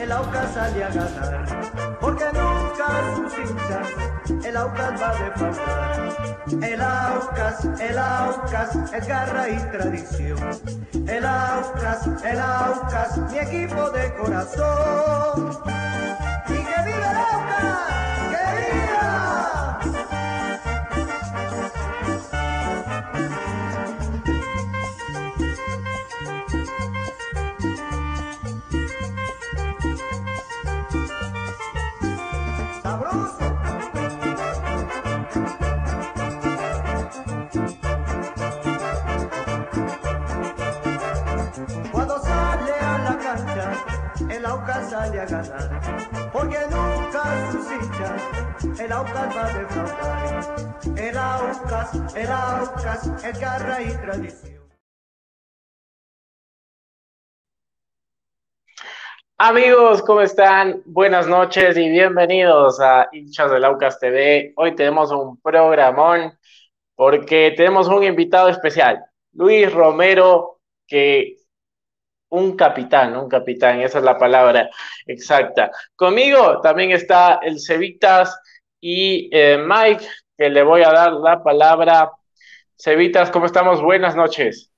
El Aucas sale a ganar, porque nunca sus hinchas el Aucas va a defraudar. El Aucas, el Aucas es garra y tradición. El Aucas, el Aucas, mi equipo de corazón. El Aucas va a defraudar. El Aucas, el Aucas es garra y tradición. Amigos, ¿cómo están? Buenas noches y bienvenidos a Hinchas del Aucas TV. Hoy tenemos un programón porque tenemos un invitado especial, Luis Romero, que un capitán, un capitán, esa es la palabra exacta. Conmigo también está el Cevitas y eh, Mike, que le voy a dar la palabra. Cevitas, ¿cómo estamos? Buenas noches.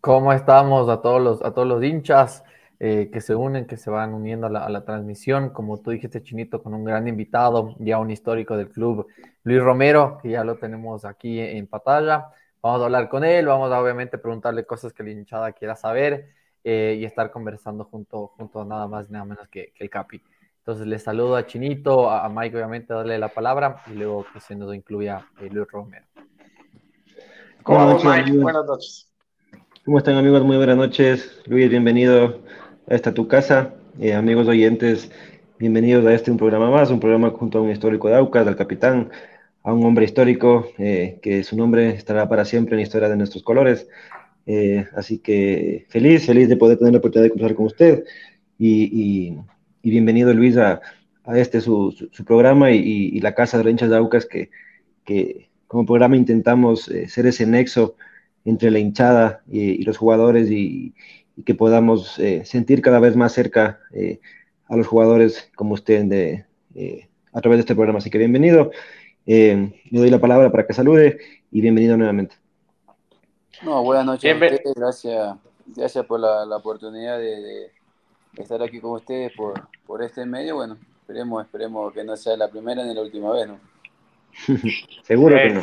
¿Cómo estamos a todos los, a todos los hinchas eh, que se unen, que se van uniendo a la, a la, transmisión? Como tú dijiste, Chinito, con un gran invitado, ya un histórico del club, Luis Romero, que ya lo tenemos aquí en pantalla. Vamos a hablar con él, vamos a obviamente preguntarle cosas que la hinchada quiera saber. Eh, y estar conversando junto, junto a nada más nada menos que, que, el Capi. Entonces les saludo a Chinito, a, Mike obviamente darle la palabra y luego que se nos incluya eh, Luis Romero. ¿Cómo noches, Mike? Buenas noches. ¿Cómo están amigos? Muy buenas noches. Luis, bienvenido a esta tu casa. Eh, amigos oyentes, bienvenidos a este un programa más, un programa junto a un histórico de Aucas, al capitán, a un hombre histórico eh, que su nombre estará para siempre en la historia de nuestros colores. Eh, así que feliz, feliz de poder tener la oportunidad de conversar con usted y, y, y bienvenido Luis a, a este su, su, su programa y, y, la Casa de Hinchas de Aucas que, que como programa intentamos eh, ser ese nexo entre la hinchada y, los jugadores y, que podamos eh, sentir cada vez más cerca eh, a los jugadores como usted de, eh, a través de este programa. Así que bienvenido le doy la palabra para que salude y bienvenido nuevamente. No, buenas noches gracias, gracias por la, oportunidad de, estar aquí con ustedes por, por este medio, bueno, esperemos, esperemos que no sea la primera ni la última vez, ¿no? Seguro que no.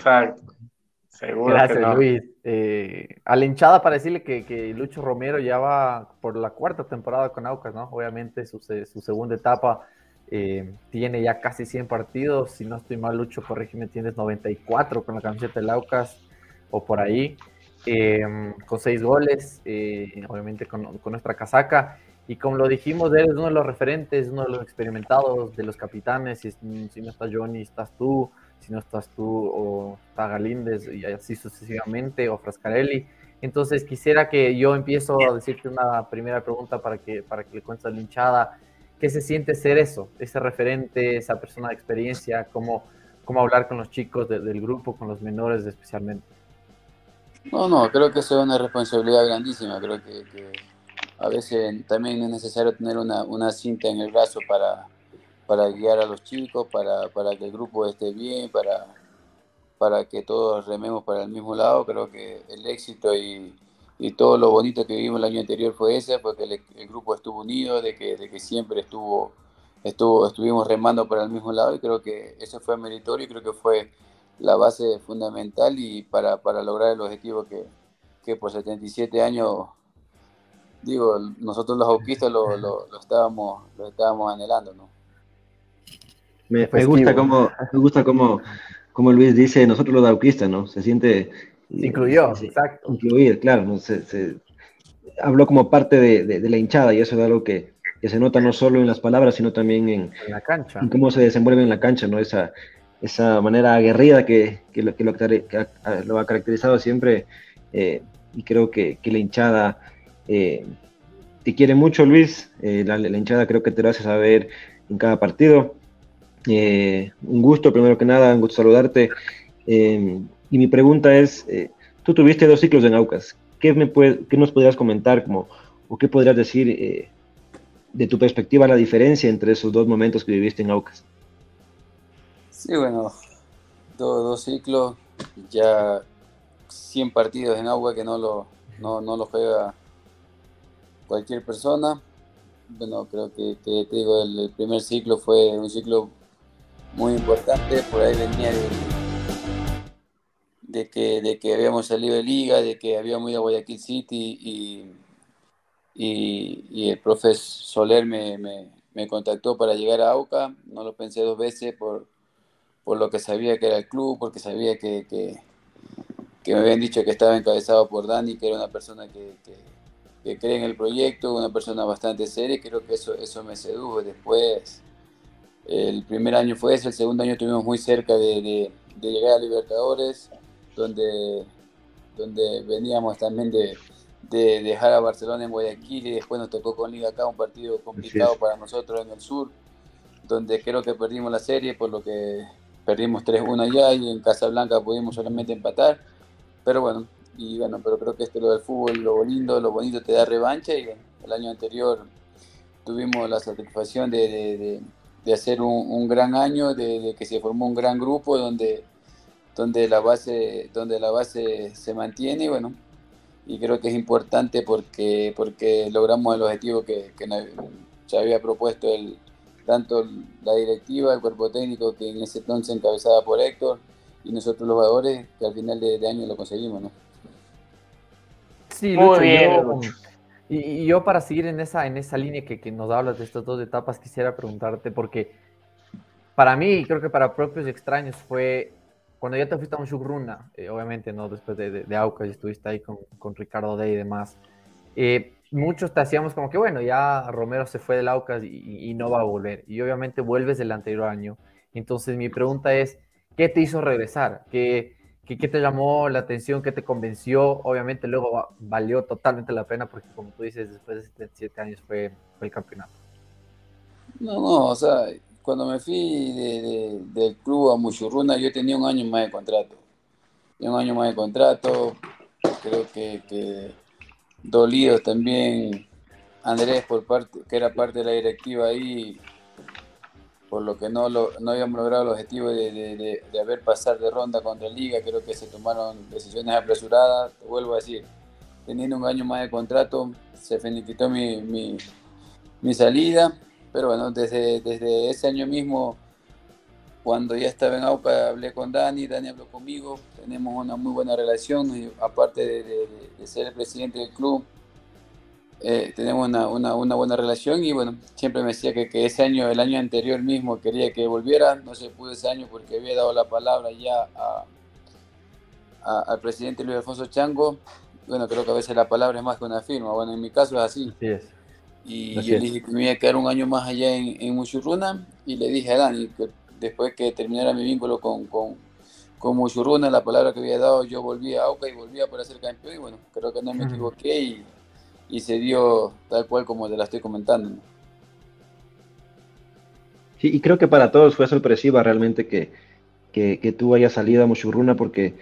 Seguro Gracias, Luis. Eh, a la hinchada para decirle que, Lucho Romero ya va por la cuarta temporada con Aucas, ¿no? Obviamente su, segunda etapa eh, tiene ya casi 100 partidos. Si no estoy mal, Lucho, corrígeme, tienes 94 con la camiseta del Aucas o por ahí. Eh, con seis goles, obviamente con, con, nuestra casaca. Y como lo dijimos, eres uno de los referentes, uno de los experimentados, de los capitanes. Si, si no está Johnny, estás tú si no estás tú o está Galíndez y así sucesivamente, o Frascarelli. Entonces quisiera que yo empiezo a decirte una primera pregunta para que, para que le cuentes a la hinchada. ¿Qué se siente ser eso? Ese referente, esa persona de experiencia, cómo, cómo hablar con los chicos del grupo, con los menores especialmente. No, no, creo que eso es una responsabilidad grandísima. Creo que a veces también es necesario tener una, una cinta en el brazo para, para guiar a los chicos, para, para que el grupo esté bien, para, para que todos rememos para el mismo lado. Creo que el éxito y, y todo lo bonito que vivimos el año anterior fue ese, porque el, el grupo estuvo unido, de que, de que siempre estuvo, estuvo, estuvimos remando para el mismo lado y creo que eso fue meritorio y creo que fue la base fundamental y para, para lograr el objetivo que, que por 77 años digo, nosotros los auquistas lo, lo, lo, estábamos, lo estábamos anhelando, ¿no? Me, gusta como, me gusta como, como Luis dice, nosotros los dauquistas, ¿no? Se siente... incluyó, exacto. Incluir, claro, ¿no? se, habló como parte de, de, la hinchada y eso es algo que, que, se nota no solo en las palabras, sino también en, la cancha. En cómo se desenvuelve en la cancha, ¿no? Esa, esa manera aguerrida que, que, lo, que, lo, lo ha caracterizado siempre eh, y creo que, que la hinchada eh, te quiere mucho, Luis. Eh, la, hinchada creo que te lo hace saber en cada partido. Eh, un gusto, primero que nada, un gusto saludarte. Eh, y mi pregunta es, tú tuviste dos ciclos en Aucas. ¿Qué, me qué nos podrías comentar como, o qué podrías decir de tu perspectiva la diferencia entre esos dos momentos que viviste en Aucas? Sí, bueno, dos, ciclos, ya 100 partidos en Aucas que no lo, no, no lo juega cualquier persona. Bueno, creo que, te digo, el primer ciclo fue un ciclo muy importante, por ahí venía de, que, de que habíamos salido de liga, de que habíamos ido a Guayaquil City y, y, el profe Soler me, me, contactó para llegar a AUCA, no lo pensé dos veces por, por lo que sabía que era el club, porque sabía que, que, me habían dicho que estaba encabezado por Dani, que era una persona que, que, cree en el proyecto, una persona bastante seria, y creo que eso, eso me sedujo. Después el primer año fue ese, el segundo año estuvimos muy cerca de, llegar a Libertadores, donde, donde veníamos también de, dejar a Barcelona en Guayaquil y después nos tocó con Liga acá, un partido complicado para nosotros en el sur, donde creo que perdimos la serie, por lo que perdimos 3-1 allá y en Casablanca pudimos solamente empatar, pero bueno, y bueno, pero creo que esto lo del fútbol, lo lindo, lo bonito te da revancha y el año anterior tuvimos la satisfacción de de hacer un, gran año, de, que se formó un gran grupo donde, donde, la base, donde la base se mantiene y bueno, y creo que es importante porque, porque logramos el objetivo que, se había propuesto tanto la directiva, el cuerpo técnico que en ese entonces encabezaba por Héctor y nosotros los jugadores que al final de, año lo conseguimos, ¿no? Sí, Muy bien, y, yo para seguir en esa, en esa línea que, que, nos hablas de estas dos etapas, quisiera preguntarte, porque para mí, y creo que para propios y extraños, fue cuando ya te fuiste a un Shugruna, eh, obviamente, ¿no? Después de, de, Aucas y estuviste ahí con, con Ricardo Day y demás. Eh, muchos te hacíamos como que, bueno, ya Romero se fue del Aucas y, y, no va a volver. Y obviamente vuelves del anterior año. Entonces mi pregunta es, ¿qué te hizo regresar? ¿Qué, ¿Qué, te llamó la atención? ¿Qué te convenció? Obviamente luego valió totalmente la pena porque como tú dices, después de 77 años fue, el campeonato. No, no, o sea, cuando me fui del club a Muchurruna yo tenía un año más de contrato. un año más de contrato, creo que, que también Andrés por parte, que era parte de la directiva ahí, por lo que no, lo, no habíamos logrado el objetivo de, de, de, haber pasado de ronda contra Liga. Creo que se tomaron decisiones apresuradas. Te vuelvo a decir, teniendo un año más de contrato, se finiquitó mi, mi, mi salida. Pero bueno, desde, desde ese año mismo, cuando ya estaba en AUCA, hablé con Dani, Dani habló conmigo, tenemos una muy buena relación, y aparte de ser el presidente del club, eh, tenemos una, una, una, buena relación y bueno, siempre me decía que, que, ese año, el año anterior mismo, quería que volviera, no se pudo ese año porque había dado la palabra ya a, al presidente Luis Alfonso Chango. Bueno, creo que a veces la palabra es más que una firma, bueno, en mi caso es así. Y yo le dije que me iba a quedar un año más allá en, en Muchurruna y le dije a Dani que después que terminara mi vínculo con, con, con Muchurruna, la palabra que había dado, yo volví a AUCA y volvía para ser campeón y bueno, creo que no me equivoqué y y se dio tal cual como te la estoy comentando. Sí, y creo que para todos fue sorpresiva realmente que, que, tú hayas salido a Mochurruna porque,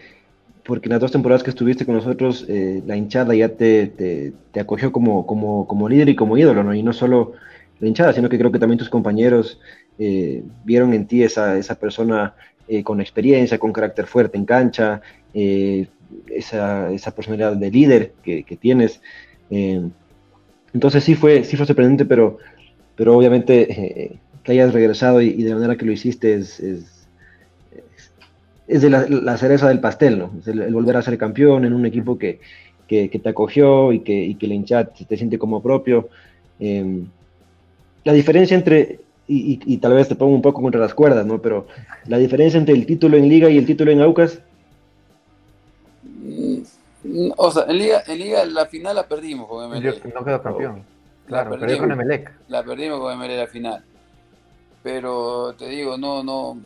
porque en las dos temporadas que estuviste con nosotros, eh, la hinchada ya te, te, acogió como, como, como, líder y como ídolo, ¿no? Y no solo la hinchada, sino que creo que también tus compañeros eh, vieron en ti esa, esa persona eh, con experiencia, con carácter fuerte en cancha, esa, esa, personalidad de líder que tienes. Eh, entonces sí fue, sí fue sorprendente, pero, pero obviamente eh, que hayas regresado y, de la manera que lo hiciste es, es, de la, cereza del pastel, ¿no? El, volver a ser campeón en un equipo que, que, te acogió y que, y que el hinchad te siente como propio. Eh, la diferencia entre, y, y, tal vez te pongo un poco contra las cuerdas, ¿no? Pero la diferencia entre el título en Liga y el título en Aucas o sea, en Liga, en Liga la final la perdimos con Emelec. No quedó campeón. Claro, la perdimos, con Emelec. La perdimos con Emelec la final. Pero te digo, no, no.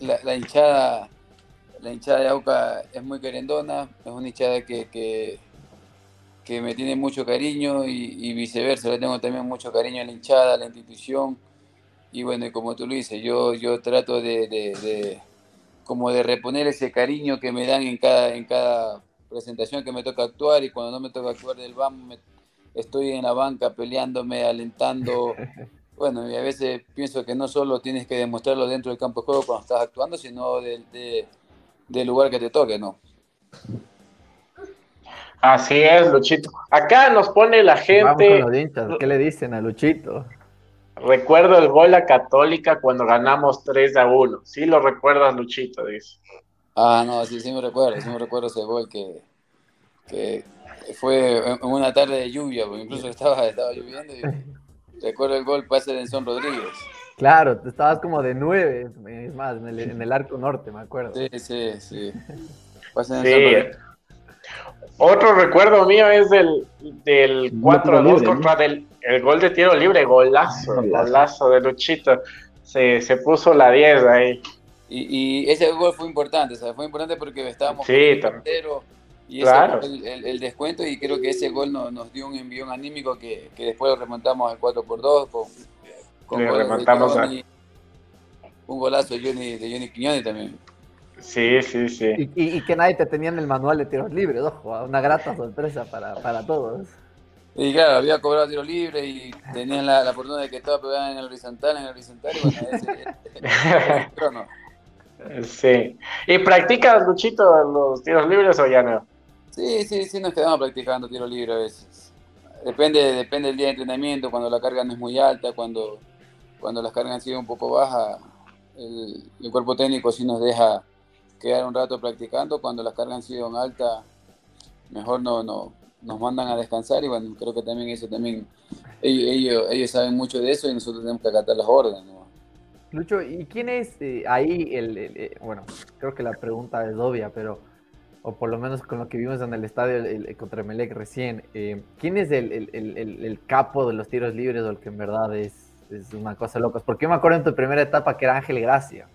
La, hinchada, la hinchada de Auca es muy querendona, es una hinchada que, que, que me tiene mucho cariño y, viceversa, le tengo también mucho cariño a la hinchada, a la institución. Y bueno, y como tú lo dices, yo, yo trato de, de, de como de reponer ese cariño que me dan en cada, en cada presentación que me toca actuar y cuando no me toca actuar del BAM estoy en la banca peleándome, alentando. Bueno, y a veces pienso que no solo tienes que demostrarlo dentro del campo de juego cuando estás actuando, sino del, del lugar que te toque, ¿no? Así es, Luchito. Acá nos pone la gente. ¿Qué le dicen a Luchito? Recuerdo el gol a Católica cuando ganamos 3 a 1. Sí lo recuerdas, Luchito, dice. Ah, no, sí, sí me recuerdo, sí me recuerdo ese gol que, que fue en una tarde de lluvia, porque incluso estaba, estaba lloviendo y recuerdo el gol pase de Enson Rodríguez. Claro, tú estabas como de nueve, es más, en el, en el arco norte, me acuerdo. Sí, sí, sí. Pase de sí. Otro recuerdo mío es del, del 4 a 2 contra del, el gol de tiro libre, golazo, golazo de Luchito. Se, se puso la 10 ahí. Y, ese gol fue importante, ¿sabes? Fue importante porque estábamos sí, y claro. el, el, descuento y creo que ese gol nos, dio un envión anímico que, que después lo remontamos al 4 por 2 con, con remontamos un golazo de Johnny, de Johnny Quiñones también. Sí, sí, sí. Y, y, que nadie te tenía en el manual de tiros libres, ojo, una grata sorpresa para, para todos. Y claro, había cobrado tiro libre y tenían la, la oportunidad de que estaba pegada en el horizontal, en el horizontal, y bueno, ese, ese, no. Sí. ¿Y practicas, Luchito, los tiros libres o ya no? Sí, sí, sí, nos quedamos practicando tiro libre a veces. Depende, depende del día de entrenamiento, cuando la carga no es muy alta, cuando, cuando las cargas han sido un poco bajas, el, cuerpo técnico sí nos deja quedar un rato practicando. Cuando las cargas han sido altas, mejor no, no, nos mandan a descansar y bueno, creo que también eso también, ellos, ellos, ellos saben mucho de eso y nosotros tenemos que acatar las órdenes. ¿no? Lucho, ¿y quién es eh, ahí el, eh, bueno, creo que la pregunta es obvia, pero, o por lo menos con lo que vimos en el estadio contra Melec recién, eh, ¿quién es el, capo de los tiros libres o el que en verdad es, es una cosa loca? Porque yo me acuerdo en tu primera etapa que era Ángel Gracia.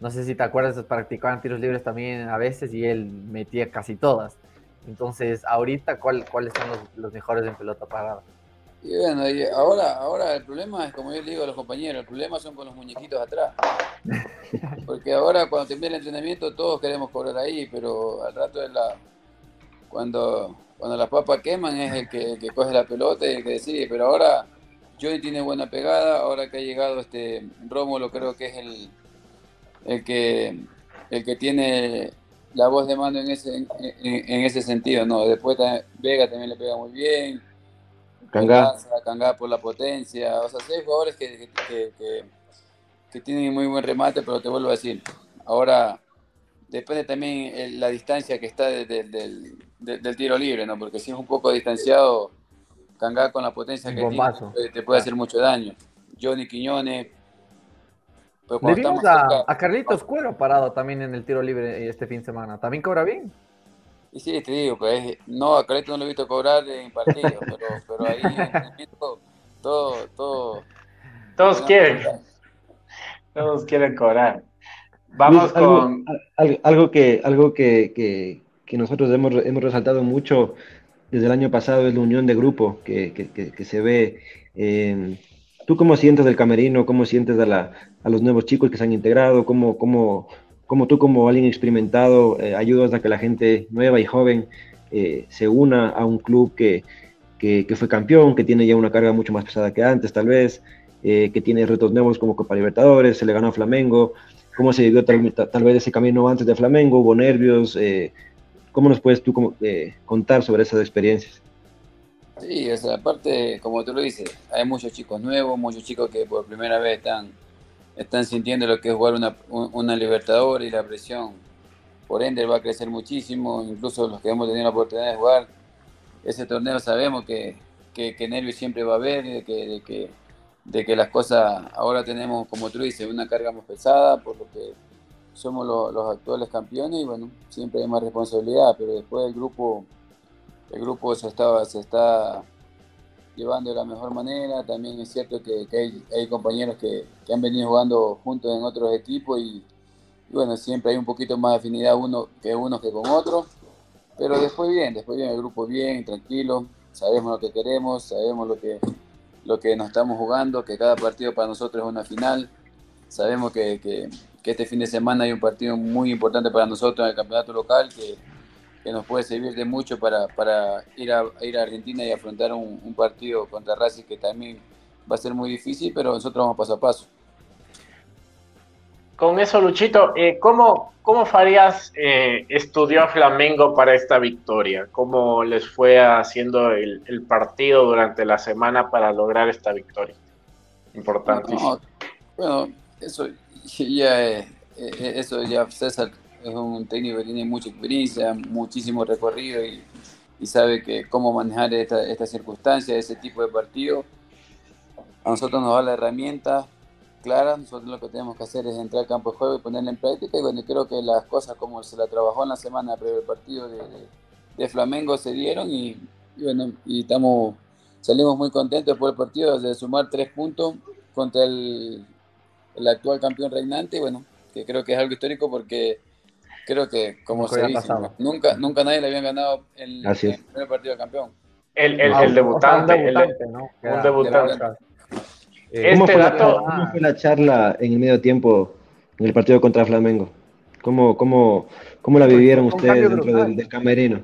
No sé si te acuerdas, practicaban tiros libres también a veces y él metía casi todas. Entonces, ahorita, ¿cuál, ¿cuáles son los, los mejores en pelota parada? Y bueno, ahora, ahora el problema es, como yo le digo a los compañeros, el problema son con los muñequitos atrás. Porque ahora cuando termina el entrenamiento todos queremos cobrar ahí, pero al rato de la cuando cuando las papas queman es el que, coge la pelota y el que decide. Pero ahora Johnny tiene buena pegada, ahora que ha llegado este Rómulo creo que es el, el que el que tiene la voz de mando en ese, en, ese sentido, ¿no? Después Vega también le pega muy bien. Cangá. Cangá por la potencia. O sea, hay jugadores que, que, tienen muy buen remate, pero te vuelvo a decir, ahora depende también la distancia que está del, del, tiro libre, ¿no? Porque si es un poco distanciado, Cangá con la potencia que tiene, te puede hacer mucho daño. Johnny Quiñones le vimos a, Carlitos Cuero parado también en el tiro libre este fin de semana. ¿También cobra bien? Y sí, te digo, pues, no, a Carlitos no lo he visto cobrar en partidos, pero, pero ahí en todo, todo. Todos quieren. Todos quieren cobrar. Vamos con. Algo, que, algo que, que, nosotros hemos, hemos, resaltado mucho desde el año pasado es la unión de grupo que, que se ve. en ¿Tú cómo sientes del camerino? ¿Cómo sientes a, la, a los nuevos chicos que se han integrado? ¿Cómo, cómo, cómo tú como alguien experimentado eh, ayudas a que la gente nueva y joven eh, se una a un club que, que, fue campeón, que tiene ya una carga mucho más pesada que antes tal vez, eh, que tiene retos nuevos como Copa Libertadores, se le ganó a Flamengo? ¿Cómo se vivió tal, vez ese camino antes de Flamengo? ¿Hubo nervios? ¿Cómo nos puedes tú contar sobre esas experiencias? Sí, esa aparte, como tú lo dices, hay muchos chicos nuevos, muchos chicos que por primera vez están, están sintiendo lo que es jugar una, una Libertadores y la presión. Por ende va a crecer muchísimo, incluso los que hemos tenido la oportunidad de jugar ese torneo sabemos que, que, nervios siempre va a haber, de que, de que, de que las cosas ahora tenemos, como tú dices, una carga más pesada, por lo que somos los, actuales campeones y bueno, siempre hay más responsabilidad, pero después el grupo el grupo se está, se está llevando de la mejor manera. También es cierto que, hay, compañeros que, han venido jugando juntos en otros equipos y, bueno, siempre hay un poquito más de afinidad uno que uno que con otro. Pero después bien, después bien, el grupo bien, tranquilo, sabemos lo que queremos, sabemos lo que, lo que nos estamos jugando, que cada partido para nosotros es una final. Sabemos que, que este fin de semana hay un partido muy importante para nosotros en el campeonato local, que, que nos puede servir de mucho para, para ir, a, ir a Argentina y afrontar un, partido contra Racing que también va a ser muy difícil, pero nosotros vamos paso a paso. Con eso, Luchito, eh, ¿cómo, ¿cómo Farías eh, estudió a Flamengo para esta victoria? ¿Cómo les fue haciendo el, el partido durante la semana para lograr esta victoria? Importantísimo. bueno, eso ya, eh, eso ya César es un técnico que tiene mucha experiencia, muchísimo recorrido y, sabe que cómo manejar esta, esta circunstancia, ese tipo de partido. A nosotros nos da la herramienta clara, nosotros lo que tenemos que hacer es entrar al campo de juego y ponerla en práctica y bueno, creo que las cosas como se la trabajó en la semana previo al partido de, Flamengo se dieron y, bueno, y estamos, salimos muy contentos por el partido de sumar tres puntos contra el, el actual campeón reinante y bueno, que creo que es algo histórico porque creo que, como se dice, nunca, nunca nadie le había ganado el, el primer partido de campeón. El, el, el debutante, un debutante, ¿no? un debutante. Eh, ¿Cómo, este fue dato... la, ¿Cómo fue la charla en el medio tiempo en el partido contra Flamengo? ¿Cómo, cómo, cómo la vivieron ustedes dentro del, del, camerino?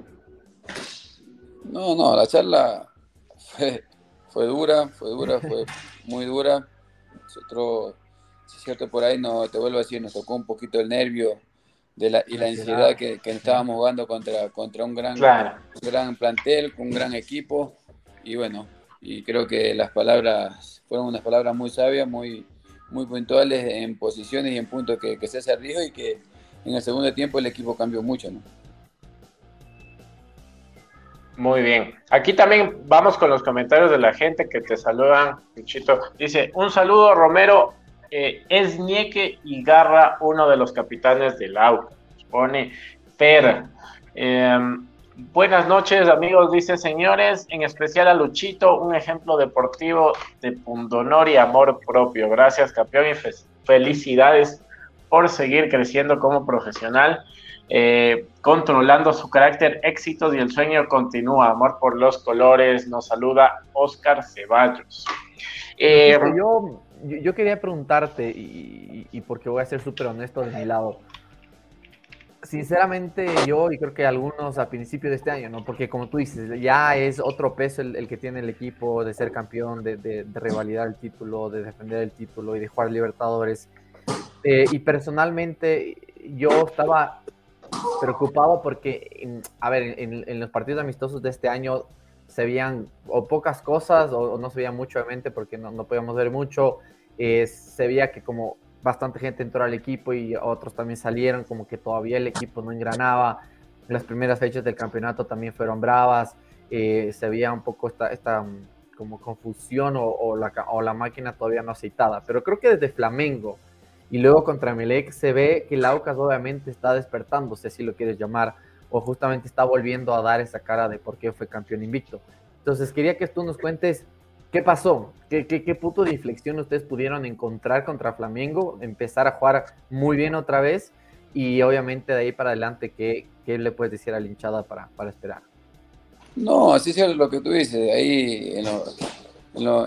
No, no, la charla fue, fue dura, fue dura, fue muy dura. Nosotros, si es cierto, por ahí no, te vuelvo a decir, nos tocó un poquito el nervio de la, y la ansiedad que, que, estábamos jugando contra, contra un gran, gran plantel, un gran equipo. Y bueno, y creo que las palabras fueron unas palabras muy sabias, muy, muy puntuales en posiciones y en puntos que, que se dijo y que en el segundo tiempo el equipo cambió mucho. ¿no? Muy bien. Aquí también vamos con los comentarios de la gente que te saludan. Dice, un saludo Romero es Nieque y Garra uno de los capitanes del AUCA. Pone Fer. Em, buenas noches, amigos, dice señores, en especial a Luchito, un ejemplo deportivo de pundonor y amor propio. Gracias, campeón, y felicidades por seguir creciendo como profesional. Eh, controlando su carácter, éxitos y el sueño continúa. Amor por los colores. Nos saluda Oscar Ceballos. Eh, yo, yo, quería preguntarte, y, porque voy a ser súper honesto de mi lado. sinceramente yo y creo que algunos a principio de este año, ¿no? Porque como tú dices, ya es otro peso el, que tiene el equipo de ser campeón, de, de, revalidar el título, de defender el título y de jugar Libertadores. Eh, y personalmente yo estaba preocupado porque, a ver, en, los partidos amistosos de este año se veían o pocas cosas o, no se veía mucho, obviamente, porque no, no podíamos ver mucho. Eh, se veía que como bastante gente entró al equipo y otros también salieron, como que todavía el equipo no engranaba. Las primeras fechas del campeonato también fueron bravas, eh, se veía un poco esta, mm, como confusión o, la, o la máquina todavía no aceitada. Pero creo que desde Flamengo y luego contra Melec se ve que el Aucas obviamente está despertándose, si lo quieres llamar, o justamente está volviendo a dar esa cara de por qué fue campeón invicto. Entonces quería que tú nos cuentes ¿Qué pasó? ¿Qué, qué, punto de inflexión ustedes pudieron encontrar contra Flamengo? Empezar a jugar muy bien otra vez y obviamente de ahí para adelante, ¿qué, qué le puedes decir a la hinchada para, para esperar? No, así es lo que tú dices. Ahí en,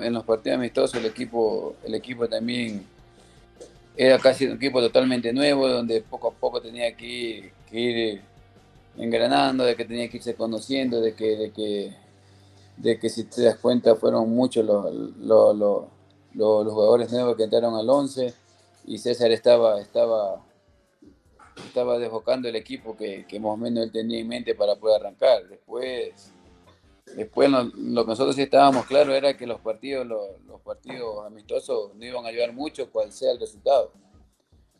en, los partidos amistosos el equipo, el equipo también era casi un equipo totalmente nuevo, donde poco a poco tenía que ir, que ir engranando, de que tenía que irse conociendo, de que, de que de que si te das cuenta fueron muchos los, los, jugadores nuevos que entraron al 11 y César estaba, estaba, estaba desbocando el equipo que, que más o menos él tenía en mente para poder arrancar. Después, después lo, que nosotros sí estábamos claros era que los partidos, los, los partidos amistosos no iban a ayudar mucho cual sea el resultado.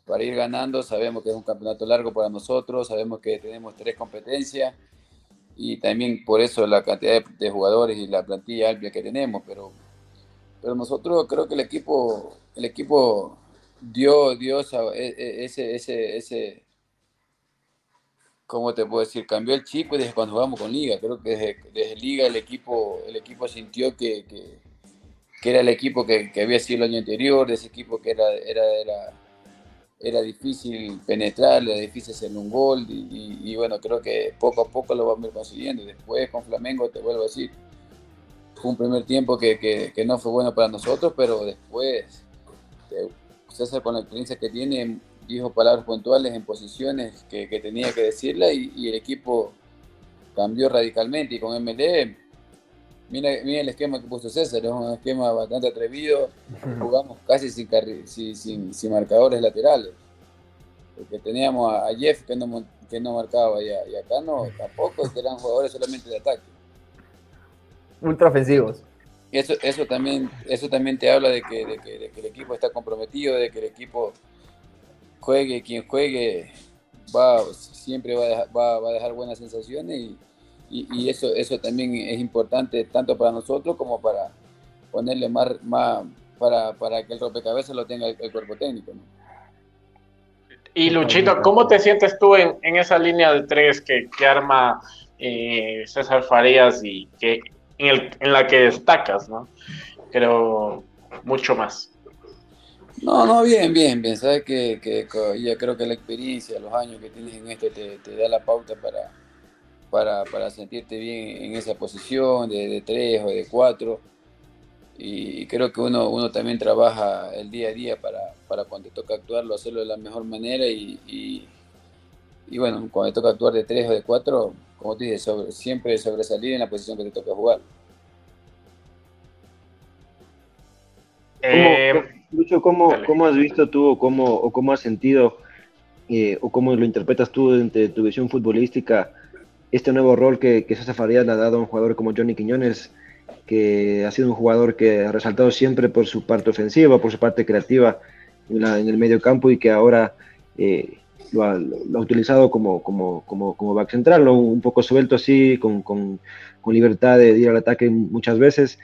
Para ir ganando, sabemos que es un campeonato largo para nosotros, sabemos que tenemos tres competencias y también por eso la cantidad de, jugadores y la plantilla amplia que tenemos, pero, pero nosotros creo que el equipo, el equipo dio, dio e, e, ese, ese, ese, ¿cómo te puedo decir? Cambió el chip desde cuando jugamos con Liga, creo que desde, desde Liga el equipo, el equipo sintió que, que, que era el equipo que, había sido el año anterior, de ese equipo que era, era era difícil penetrar, era difícil hacer un gol y, bueno, creo que poco a poco lo vamos a ir consiguiendo. Después con Flamengo, te vuelvo a decir, fue un primer tiempo que, que, no fue bueno para nosotros, pero después César con la experiencia que tiene dijo palabras puntuales en posiciones que, tenía que decirla y, y, el equipo cambió radicalmente y con MLE Mira, mira el esquema que puso César, es un esquema bastante atrevido. Jugamos casi sin, sin, marcadores laterales. Porque teníamos a, Jeff que no, que no marcaba y, acá no, tampoco, que eran jugadores solamente de ataque. Ultra ofensivos. Eso, eso, también, eso también te habla de que, de que, el equipo está comprometido, de que el equipo juegue, quien juegue, va, siempre va a dejar, va, va a dejar buenas sensaciones y, y, eso, eso también es importante tanto para nosotros como para ponerle más, más para, para que el rompecabezas lo tenga el, cuerpo técnico. Y Luchito, ¿cómo te sientes tú en, en esa línea de tres que, que arma eh, César Farías y que en, el, en, la que destacas, ¿no? Creo mucho más. No, no, bien, bien, bien. Sabes que, que, ya creo que la experiencia, los años que tienes en esto te, te da la pauta para, para, para sentirte bien en esa posición de, de tres o de cuatro. Y creo que uno, uno también trabaja el día a día para, para cuando te toca actuarlo, hacerlo de la mejor manera y, y, bueno, cuando te toca actuar de tres o de cuatro, como te dije, sobre, siempre sobresalir en la posición que te toca jugar. Eh, Lucho, ¿cómo, ¿cómo, has visto tú o cómo, o cómo has sentido eh, o cómo lo interpretas tú desde tu visión futbolística este nuevo rol que, que César Farías le ha dado a un jugador como Johnny Quiñones, que ha sido un jugador que ha resaltado siempre por su parte ofensiva, por su parte creativa en, el medio campo y que ahora eh, lo, ha, utilizado como, como, como, como back central, un poco suelto así, con, con, con, libertad de ir al ataque muchas veces.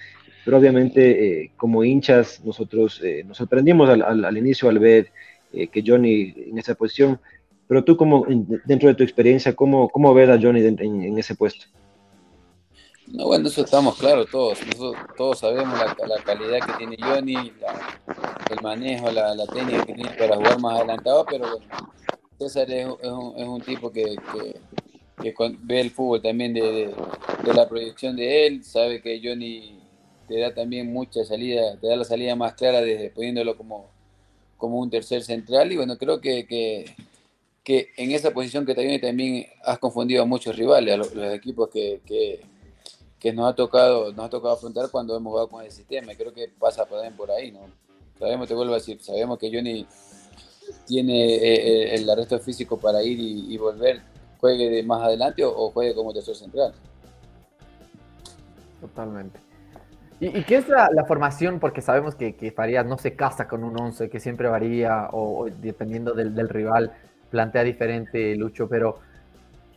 Pero obviamente, eh, como hinchas, nosotros eh, nos sorprendimos al, al, al, inicio al ver que Johnny en esa posición pero tú, como dentro de tu experiencia, ¿cómo, cómo ves a Johnny en, ese puesto? No, bueno, eso estamos claros todos. todos sabemos la, calidad que tiene Johnny, el manejo, la, técnica que tiene para jugar más adelantado, pero bueno, César es, un, es un, tipo que, ve el fútbol también de, la proyección de él, sabe que Johnny te da también mucha salida, te da la salida más clara desde poniéndolo como, como un tercer central y bueno, creo que que en esa posición que también, también has confundido a muchos rivales, a los, equipos que, que, nos, ha tocado, nos ha tocado afrontar cuando hemos jugado con el sistema. creo que pasa también por ahí, ¿no? Sabemos, te vuelvo a decir, sabemos que Johnny tiene eh, eh, el arresto físico para ir y, volver, juegue de más adelante o, juegue como tercer central. Totalmente. ¿Y, qué es la, formación? Porque sabemos que, que, Farías no se casa con un 11, que siempre varía o, dependiendo del, rival plantea diferente Lucho, pero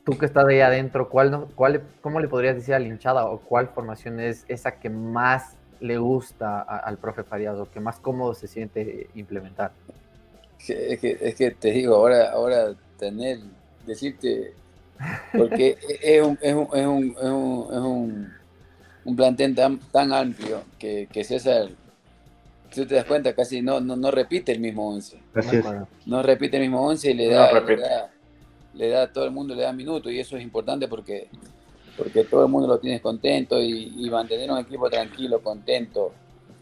tú que estás ahí adentro, ¿cuál, cuál, ¿cómo le podrías decir a la hinchada o cuál formación es esa que más le gusta al profe Farías o que más cómodo se siente implementar? Es que, es que te digo, ahora, ahora tener, decirte, porque es un, es un, es un, es un, un plantel tan, tan amplio que, que César si te das cuenta, casi no, no, repite el mismo 11. No repite el mismo 11 y le da, le da, todo el mundo le da minutos y eso es importante porque, porque todo el mundo lo tiene contento y, mantener un equipo tranquilo, contento,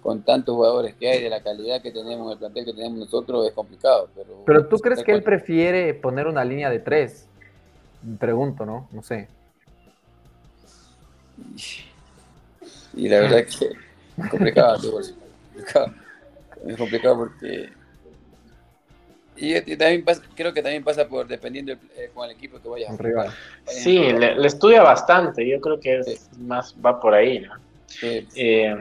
con tantos jugadores que hay, de la calidad que tenemos, el plantel que tenemos nosotros, es complicado. Pero, pero tú crees que él prefiere poner una línea de tres? Pregunto, ¿no? No sé. Y la verdad que es complicado. Es complicado porque. Y, también creo que también pasa por dependiendo eh, con el equipo que vaya a jugar. Sí, le, estudia bastante. Yo creo que es más va por ahí, ¿no? Eh,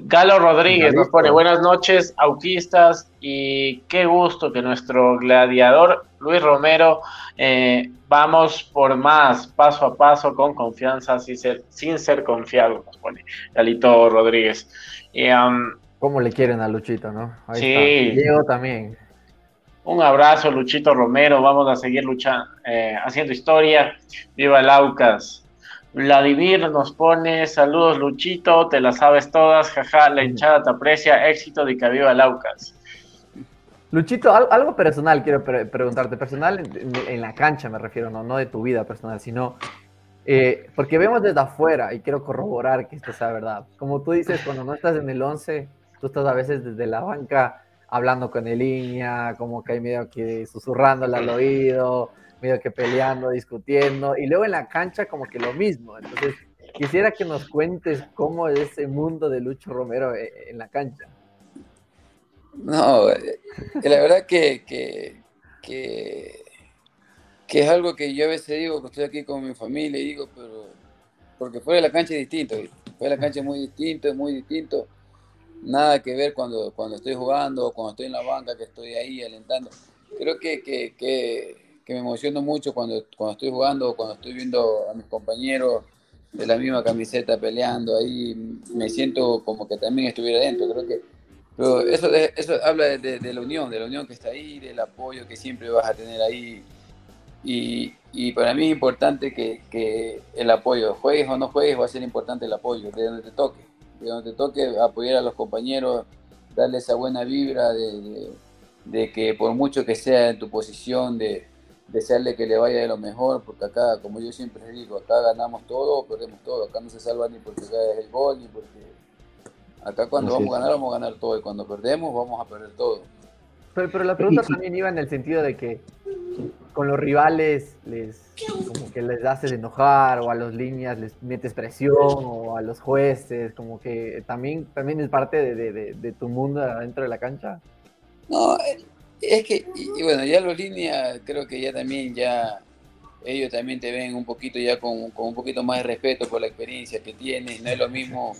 Galo Rodríguez nos pone buenas noches, autistas, y qué gusto que nuestro gladiador Luis Romero eh, vamos por más, paso a paso, con confianza, sin ser, sin ser confiado, nos pone Galito Rodríguez. Um, ¿Cómo le quieren a Luchito, no? Ahí sí. Diego también. Un abrazo, Luchito Romero. Vamos a seguir luchando, eh, haciendo historia. Viva el Aucas. Vladimir nos pone saludos, Luchito. Te las sabes todas. Jaja, la hinchada te aprecia. Éxito de que viva el Aucas. Luchito, algo personal quiero preguntarte. Personal en, la cancha me refiero, no, no de tu vida personal, sino eh, porque vemos desde afuera y quiero corroborar que esto sea verdad. Como tú dices, cuando no estás en el 11, tú a veces desde la banca hablando con el línea, como que hay medio que susurrándole al oído, medio que peleando, discutiendo, y luego en la cancha como que lo mismo. Entonces, quisiera que nos cuentes cómo es ese mundo de Lucho Romero eh, en la cancha. No, eh, la verdad que, que, que que es algo que yo a veces digo que estoy aquí con mi familia y digo, pero porque fuera de la cancha es distinto, fuera de la cancha es muy distinto, es muy distinto, nada que ver cuando, cuando estoy jugando o cuando estoy en la banca, que estoy ahí alentando. Creo que, que, que, que me emociono mucho cuando, cuando estoy jugando o cuando estoy viendo a mis compañeros de la misma camiseta peleando, ahí me siento como que también estuviera dentro, creo que pero eso, eso habla de, de la unión, de la unión que está ahí, del apoyo que siempre vas a tener ahí y, y, para mí es importante que, que, el apoyo, juegues o no juegues, va a ser importante el apoyo, de donde te toque, de donde te toque apoyar a los compañeros, darle esa buena vibra de, de, que por mucho que sea en tu posición, de desearle que le vaya de lo mejor, porque acá, como yo siempre digo, acá ganamos todo o perdemos todo, acá no se salva ni porque cae el gol, ni porque... Acá cuando vamos a ganar, vamos a ganar todo, y cuando perdemos, vamos a perder todo. Pero, pero la pregunta también iba en el sentido de que con los rivales les como que les haces enojar o a los líneas les metes presión o a los jueces, como que también, también es parte de, tu mundo dentro de la cancha. No, es que, y, bueno, ya los líneas creo que ya también ya ellos también te ven un poquito ya con, con, un poquito más de respeto por la experiencia que tienes, no es lo mismo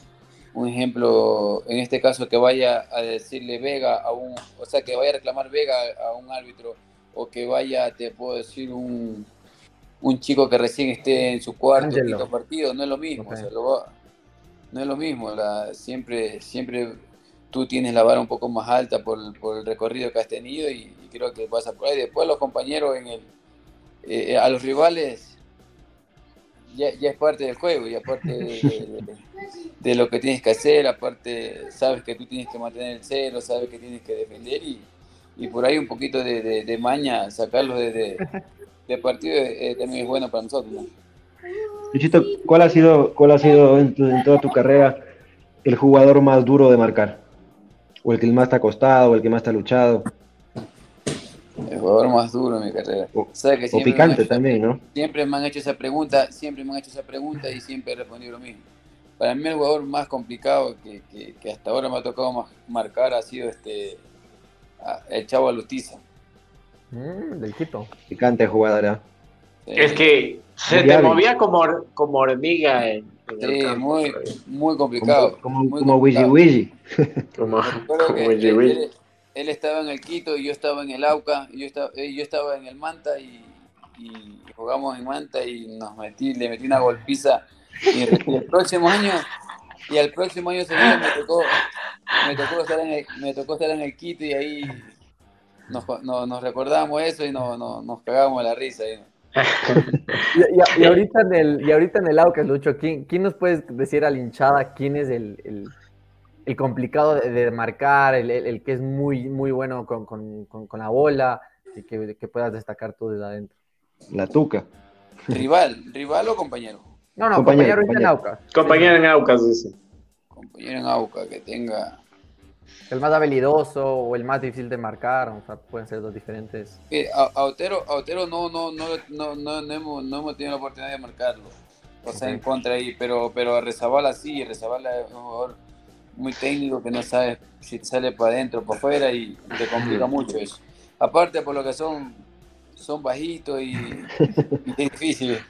un ejemplo, en este caso que vaya a decirle Vega a un, o sea, que vaya a reclamar Vega a un árbitro o que vaya, te puedo decir, un, un chico que recién esté en su cuarto quinto partido, no es lo mismo, no es lo mismo, la, siempre, siempre tú tienes la vara un poco más alta por, por el recorrido que has tenido y, creo que pasa por ahí. Después los compañeros en el, eh, a los rivales ya, es parte del juego y aparte de, lo que tienes que hacer, aparte sabes que tú tienes que mantener el cero, sabes que tienes que defender y, y por ahí un poquito de, maña, sacarlo de, de partido eh, también es bueno para nosotros. ¿no? ¿cuál ha sido, cuál ha sido en, toda tu carrera el jugador más duro de marcar? ¿O el que más te ha costado, o el que más te ha luchado? El jugador más duro en mi carrera. O, picante también, ¿no? Siempre me han hecho esa pregunta, siempre me han hecho esa pregunta y siempre he respondido lo mismo. Para mí el jugador más complicado que, que, hasta ahora me ha tocado marcar ha sido este el Chavo Alustiza. Mm, del Quito. Picante jugadora. Es que se te movía como, como hormiga en, sí, muy, muy complicado. Como, como, como Wiji como, él, estaba en el Quito y yo estaba en el Auca, y yo estaba, eh, yo estaba en el Manta y, jugamos en Manta y nos metí, le metí una golpiza y, el próximo año y el próximo año me tocó me tocó estar en el, me tocó estar en el Quito y ahí nos, nos, recordamos eso y nos, nos, cagamos la risa. y, ahorita en el, y ahorita en el Aucas, Lucho, ¿quién, ¿quién nos puedes decir a la hinchada quién es el, el, complicado de, marcar, el, el, que es muy, muy bueno con, con, con, la bola y que, que, puedas destacar tú desde adentro? La tuca. ¿Rival? ¿Rival o compañero? No, no, compañero, compañero en Aucas. Compañero en Aucas, dice. Compañero en Aucas, que tenga el más habilidoso o el más difícil de marcar, o sea, pueden ser dos diferentes. Eh, a, Otero, no, no, no, no, no, hemos, no hemos tenido la oportunidad de marcarlo, o sea, en contra ahí, pero, pero a Rezabala sí, Rezabala es un jugador muy técnico que no sabe si sale para adentro o para afuera y te complica mucho eso. Aparte por lo que son, son bajitos y, difíciles.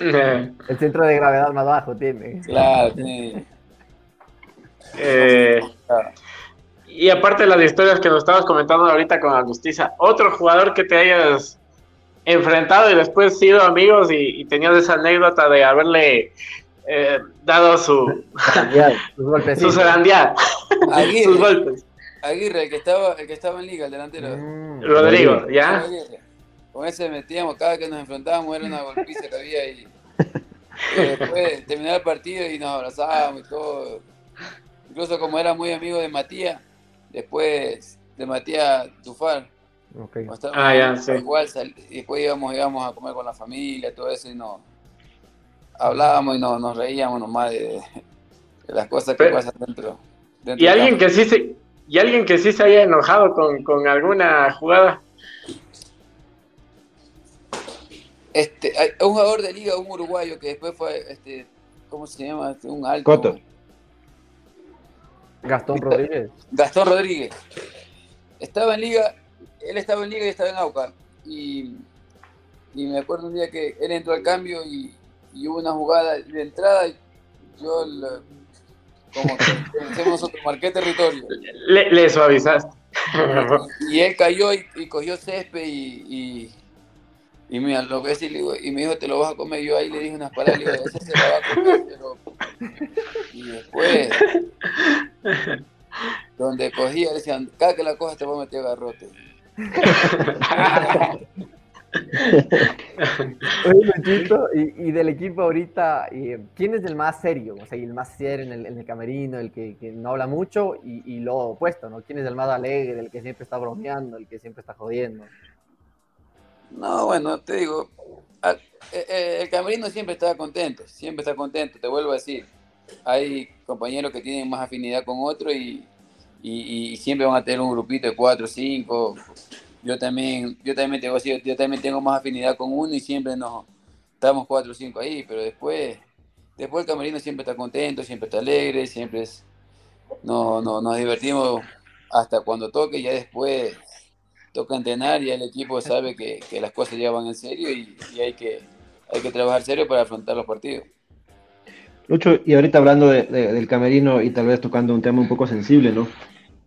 El centro de gravedad más bajo tiene. Claro, tiene. Eh, y aparte de las historias que nos estabas comentando ahorita con Agustiza, otro jugador que te hayas enfrentado y después sido amigos y, tenías esa anécdota de haberle eh, dado su su zarandear, sus golpes. Aguirre, el que estaba, el que estaba en liga, el delantero. Mm. Rodrigo, ¿ya? Con ese metíamos, cada que nos enfrentábamos era una golpiza que había y, y después terminaba el partido y nos abrazábamos y todo. Incluso como era muy amigo de Matías, después de Matías Tufar. Okay. Ah, ya, sí. Igual, y después íbamos, íbamos a comer con la familia, todo eso, y no hablábamos y no, nos reíamos nomás de, las cosas que pasan dentro. ¿Y, alguien que sí se, ¿Y alguien que sí se haya enojado con, con alguna jugada? Este, hay un jugador de liga, un uruguayo que después fue, este, ¿cómo se llama? Este, un alto. Coto. Gastón Rodríguez. Gastón Rodríguez. Estaba en liga, él estaba en liga y estaba en Auca. Y, me acuerdo un día que él entró al cambio y, hubo una jugada de entrada. Y yo, como decimos nosotros, marqué territorio. Le, le suavizaste. Y, él cayó y, cogió césped y, y mira, lo que decir, y me dijo, te lo vas a comer. Yo ahí le dije unas palabras, le digo, ese se lo va a comer, pero. Y después, donde cogía, decían, cada que la cojas te voy a meter garrote. Oye, y, y, del equipo ahorita, ¿quién es el más serio? O sea, el más serio en el, en el camerino, el que, que, no habla mucho, y, y, lo opuesto, ¿no? ¿Quién es el más alegre, el que siempre está bromeando, el que siempre está jodiendo? No, bueno, te digo, eh, eh, el camerino siempre está contento, siempre está contento, te vuelvo a decir. Hay compañeros que tienen más afinidad con otros y, y, siempre van a tener un grupito de cuatro cinco. Yo también, yo también tengo yo también tengo más afinidad con uno y siempre nos estamos cuatro o cinco ahí, pero después, después el camerino siempre está contento, siempre está alegre, siempre es, no, no, nos divertimos hasta cuando toque, ya después toca entrenar y el equipo sabe que, las cosas ya van en serio y, hay, que, hay que trabajar serio para afrontar los partidos. Lucho, y ahorita hablando del camerino y tal vez tocando un tema un poco sensible, ¿no?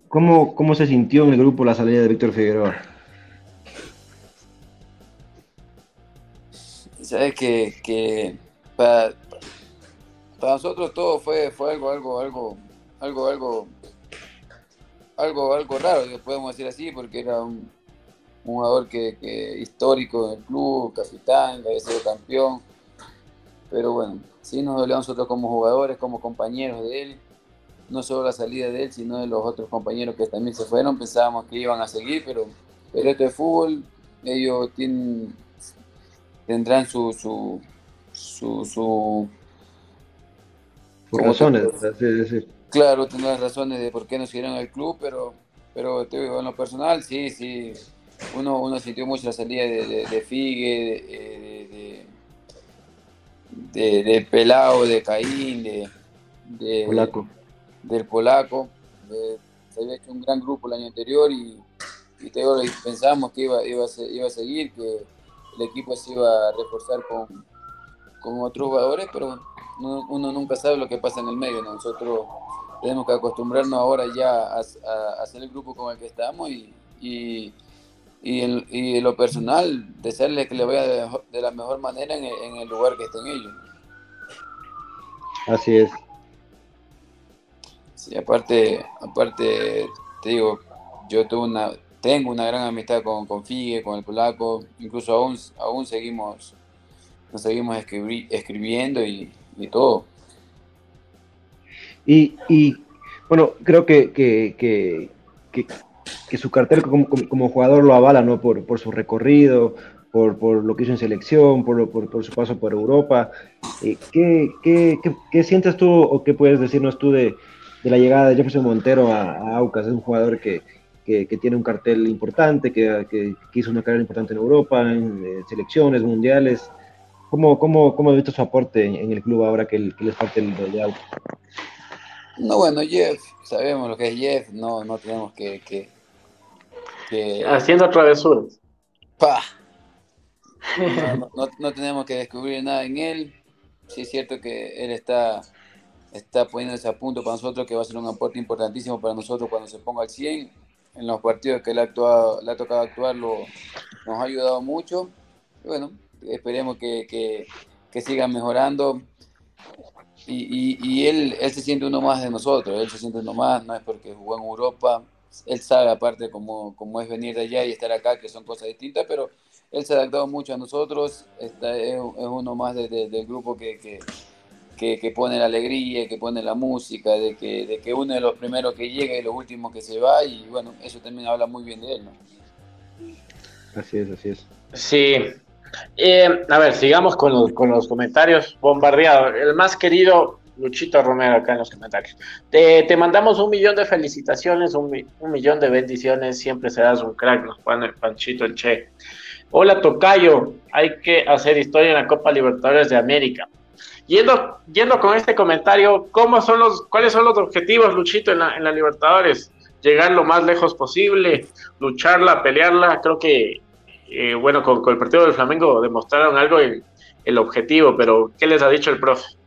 ¿Cómo, ¿Cómo se sintió en el grupo la salida de Víctor Figueroa? Sabes que, que para, para, nosotros todo fue, fue algo, algo, algo, algo, algo, algo, algo raro, podemos decir así, porque era un, un jugador que, histórico en el club, capitán, que había sido campeón. Pero bueno, sí nos dolió a nosotros como jugadores, como compañeros de él. No solo la salida de él, sino de los otros compañeros que también se fueron. Pensábamos que iban a seguir, pero, pero esto es fútbol. Ellos tienen, tendrán su, su, su, su razones, Claro, tendrán razones de por qué no siguieron al club, pero, pero te digo, en lo personal, sí, sí, uno, uno sintió mucho la salida de, de, Figue, de, de, Pelao, de Caín, de, Polaco. del Polaco. se había hecho un gran grupo el año anterior y, y pensamos que iba, iba, a, iba a seguir, que el equipo se iba a reforzar con, con otros jugadores, pero uno, nunca sabe lo que pasa en el medio. Nosotros tenemos que acostumbrarnos ahora ya a, hacer el grupo con el que estamos y, y, y, en, lo personal, desearles que le vaya de, la mejor manera en el, lugar que estén ellos. Así es. Sí, aparte, aparte, te digo, yo tuve una, tengo una gran amistad con, con Figue, con el polaco, incluso aún, aún seguimos, nos seguimos escribiendo y, y todo. Y, y bueno, creo que, que, que, que, su cartel como, como, jugador lo avala, ¿no? Por, por su recorrido, por, por, lo que hizo en selección, por, por, por su paso por Europa. Eh, ¿Qué, qué, qué, sientes tú o qué puedes decirnos tú de, de la llegada de Jefferson Montero a, Aucas? Es un jugador que, que, tiene un cartel importante, que, que, hizo una carrera importante en Europa, en selecciones, mundiales. ¿Cómo, cómo, cómo has visto su aporte en, el club ahora que, les falta el de auto? No, bueno, Jeff, sabemos lo que es Jeff, no, no tenemos que... que, Haciendo travesuras. Pa. No, no, tenemos que descubrir nada en él. Sí es cierto que él está, está poniéndose a punto para nosotros, que va a ser un aporte importantísimo para nosotros cuando se ponga al 100. En los partidos que le ha, actuado, le ha tocado actuar lo, nos ha ayudado mucho. Y bueno, esperemos que, que, sigan mejorando. Y, y, él, él se siente uno más de nosotros, él se siente uno más, no es porque jugó en Europa, él sabe aparte cómo, cómo es venir de allá y estar acá, que son cosas distintas, pero él se ha adaptado mucho a nosotros, está, es, uno más del grupo que, que, que, pone la alegría, que pone la música, de que, de que uno de los primeros que llega y los últimos que se va, y bueno, eso también habla muy bien de él, ¿no? Así es, así es. Sí, eh, a ver, sigamos con los, con los comentarios. Bombardeado. El más querido Luchito Romero acá en los comentarios. Te, te mandamos un millón de felicitaciones, un, un, millón de bendiciones. Siempre serás un crack, nos pone Panchito el Che. Hola Tocayo, hay que hacer historia en la Copa Libertadores de América. Yendo, yendo con este comentario, ¿cómo son los, ¿cuáles son los objetivos, Luchito, en la, en la Libertadores? Llegar lo más lejos posible, lucharla, pelearla. Creo que eh, bueno, con, el partido del Flamengo demostraron algo el objetivo, pero ¿qué les ha dicho el profe?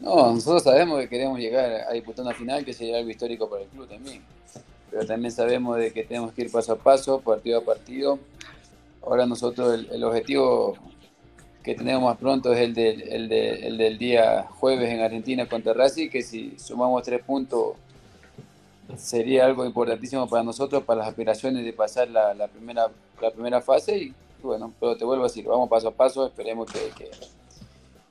No, nosotros sabemos que queremos llegar a disputar una final, que sería algo histórico para el club también. Pero también sabemos de que tenemos que ir paso a paso, partido a partido. Ahora nosotros el, objetivo que tenemos más pronto es el, el, el del día jueves en Argentina contra Racing, que si sumamos tres puntos sería algo importantísimo para nosotros, para las aspiraciones de pasar la, la primera, la primera fase. Y bueno, pero te vuelvo a decir, vamos paso a paso, esperemos que, que,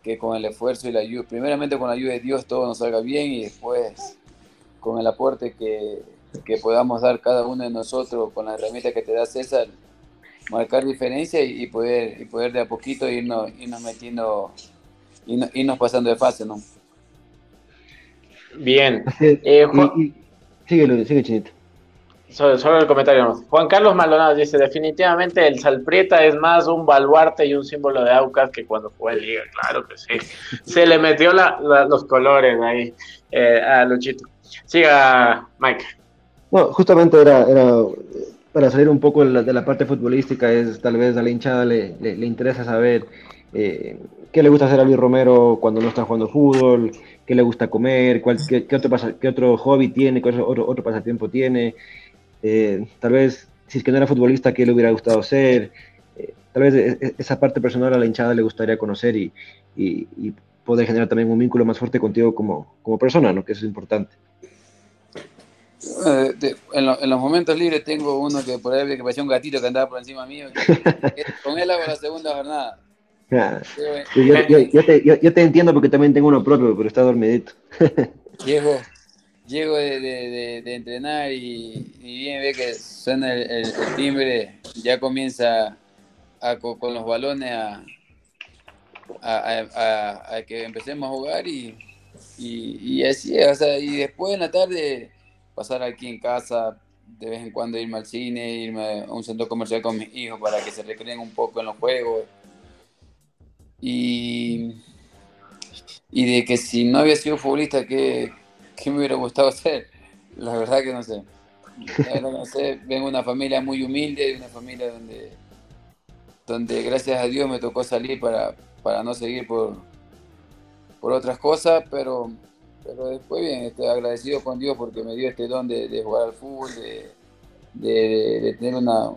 que, con el esfuerzo y la ayuda, primeramente con la ayuda de Dios todo nos salga bien y después con el aporte que, que podamos dar cada uno de nosotros con la herramienta que te da César, marcar diferencia y, poder, y poder de a poquito irnos, irnos metiendo, irnos, irnos pasando de fase, ¿no? Bien. Eh, sigue Chinito. Solo, el comentario. Juan Carlos Maldonado dice, definitivamente el Salprieta es más un baluarte y un símbolo de Aucas que cuando fue en Liga. Claro que sí. Se le metió los colores ahí eh, a Luchito. Siga, Mike. No, justamente era, era para salir un poco de la, parte futbolística, es tal vez a la hinchada le, le, interesa saber eh, qué le gusta hacer a Luis Romero cuando no está jugando fútbol, qué le gusta comer, cuál, qué, otro qué otro hobby tiene, qué otro, otro pasatiempo tiene. Eh, tal vez, si es que no era futbolista, qué le hubiera gustado ser. Eh, tal vez e, e, esa parte personal a la hinchada le gustaría conocer y, y, poder generar también un vínculo más fuerte contigo como, como persona, ¿no? que eso es importante. Eh, en, los momentos libres tengo uno que por ahí que parecía un gatito que andaba por encima mío. con él hago la segunda jornada. Yo, te, entiendo porque también tengo uno propio, pero está dormidito. llego, llego de, entrenar y, bien ve que suena el, timbre, ya comienza con, los balones a, a, que empecemos a jugar y, y, así, o sea, y después en la tarde pasar aquí en casa, de vez en cuando irme al cine, irme a un centro comercial con mis hijos para que se recreen un poco en los juegos. Y, y de que si no había sido futbolista, ¿qué, ¿qué, me hubiera gustado hacer? La verdad que no sé. No sé. Vengo de una familia muy humilde, de una familia donde, donde gracias a Dios me tocó salir para, para no seguir por, por otras cosas, pero pero después bien, estoy agradecido con Dios porque me dio este don de, jugar al fútbol, de, tener una,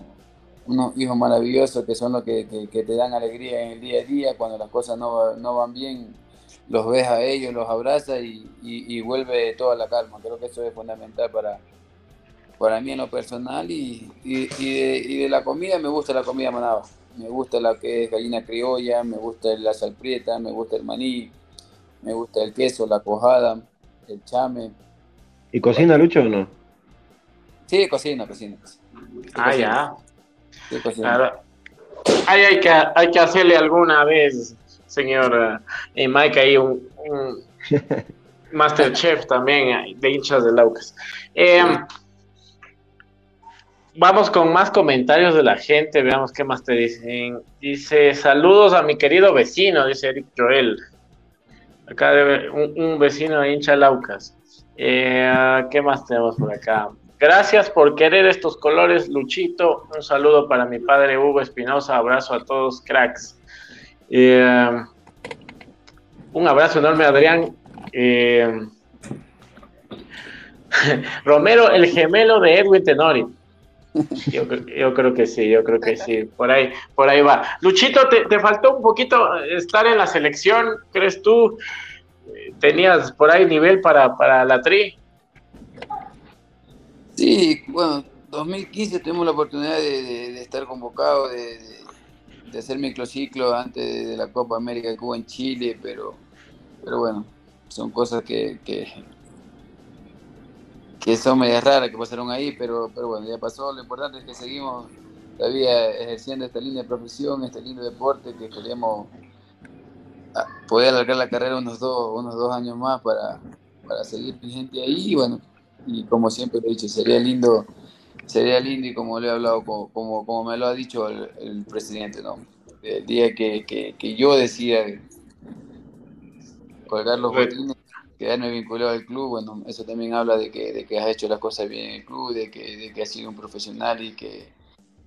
unos hijos maravillosos que son los que, te dan alegría en el día a día, cuando las cosas no, van bien, los ves a ellos, los abrazas y, vuelve toda la calma. Creo que eso es fundamental para, para mí en lo personal y, de, la comida me gusta la comida manaba. Me gusta la que es gallina criolla, me gusta la salprieta, me gusta el maní, me gusta el queso, la cojada, el chame. ¿Y cocina Lucho o no? Sí, cocina, cocina. ah, ya. Sí, cocina. Ahí hay que, hay que hacerle alguna vez, señor eh, Mike, ahí un, un Masterchef también de hinchas de Laucas. Eh, vamos con más comentarios de la gente, veamos qué más te dicen. Dice, saludos a mi querido vecino, dice Eric Joel. Acá debe un, vecino de hincha Laucas. Eh, ¿Qué más tenemos por acá? Gracias por querer estos colores, Luchito. Un saludo para mi padre Hugo Espinosa. Abrazo a todos, cracks. Eh, un abrazo enorme, Adrián. Eh, Romero, el gemelo de Edwin Tenori. Yo, creo que sí, yo creo que sí, por ahí, por ahí va. Luchito, te, faltó un poquito estar en la selección, ¿crees tú? ¿Tenías por ahí nivel para, para la tri? Sí, bueno, 2015 tuvimos la oportunidad de, estar convocado, de, hacer microciclo antes de la Copa América de Cuba en Chile, pero, pero bueno, son cosas que, que son medias raras que pasaron ahí, pero, pero bueno, ya pasó. Lo importante es que seguimos todavía ejerciendo esta línea de profesión, este lindo deporte que queríamos ah, poder alargar la carrera unos dos, unos dos años más para, para seguir vigente ahí. Y bueno, y como siempre lo he dicho, sería lindo, sería lindo y como le he hablado, como, como, me lo ha dicho el, presidente, ¿no? El día que, que, que yo decida colgar los botines quedarme vinculado al club, bueno, eso también habla de que, de que has hecho las cosas bien en el club, de que, de que has sido un profesional y que,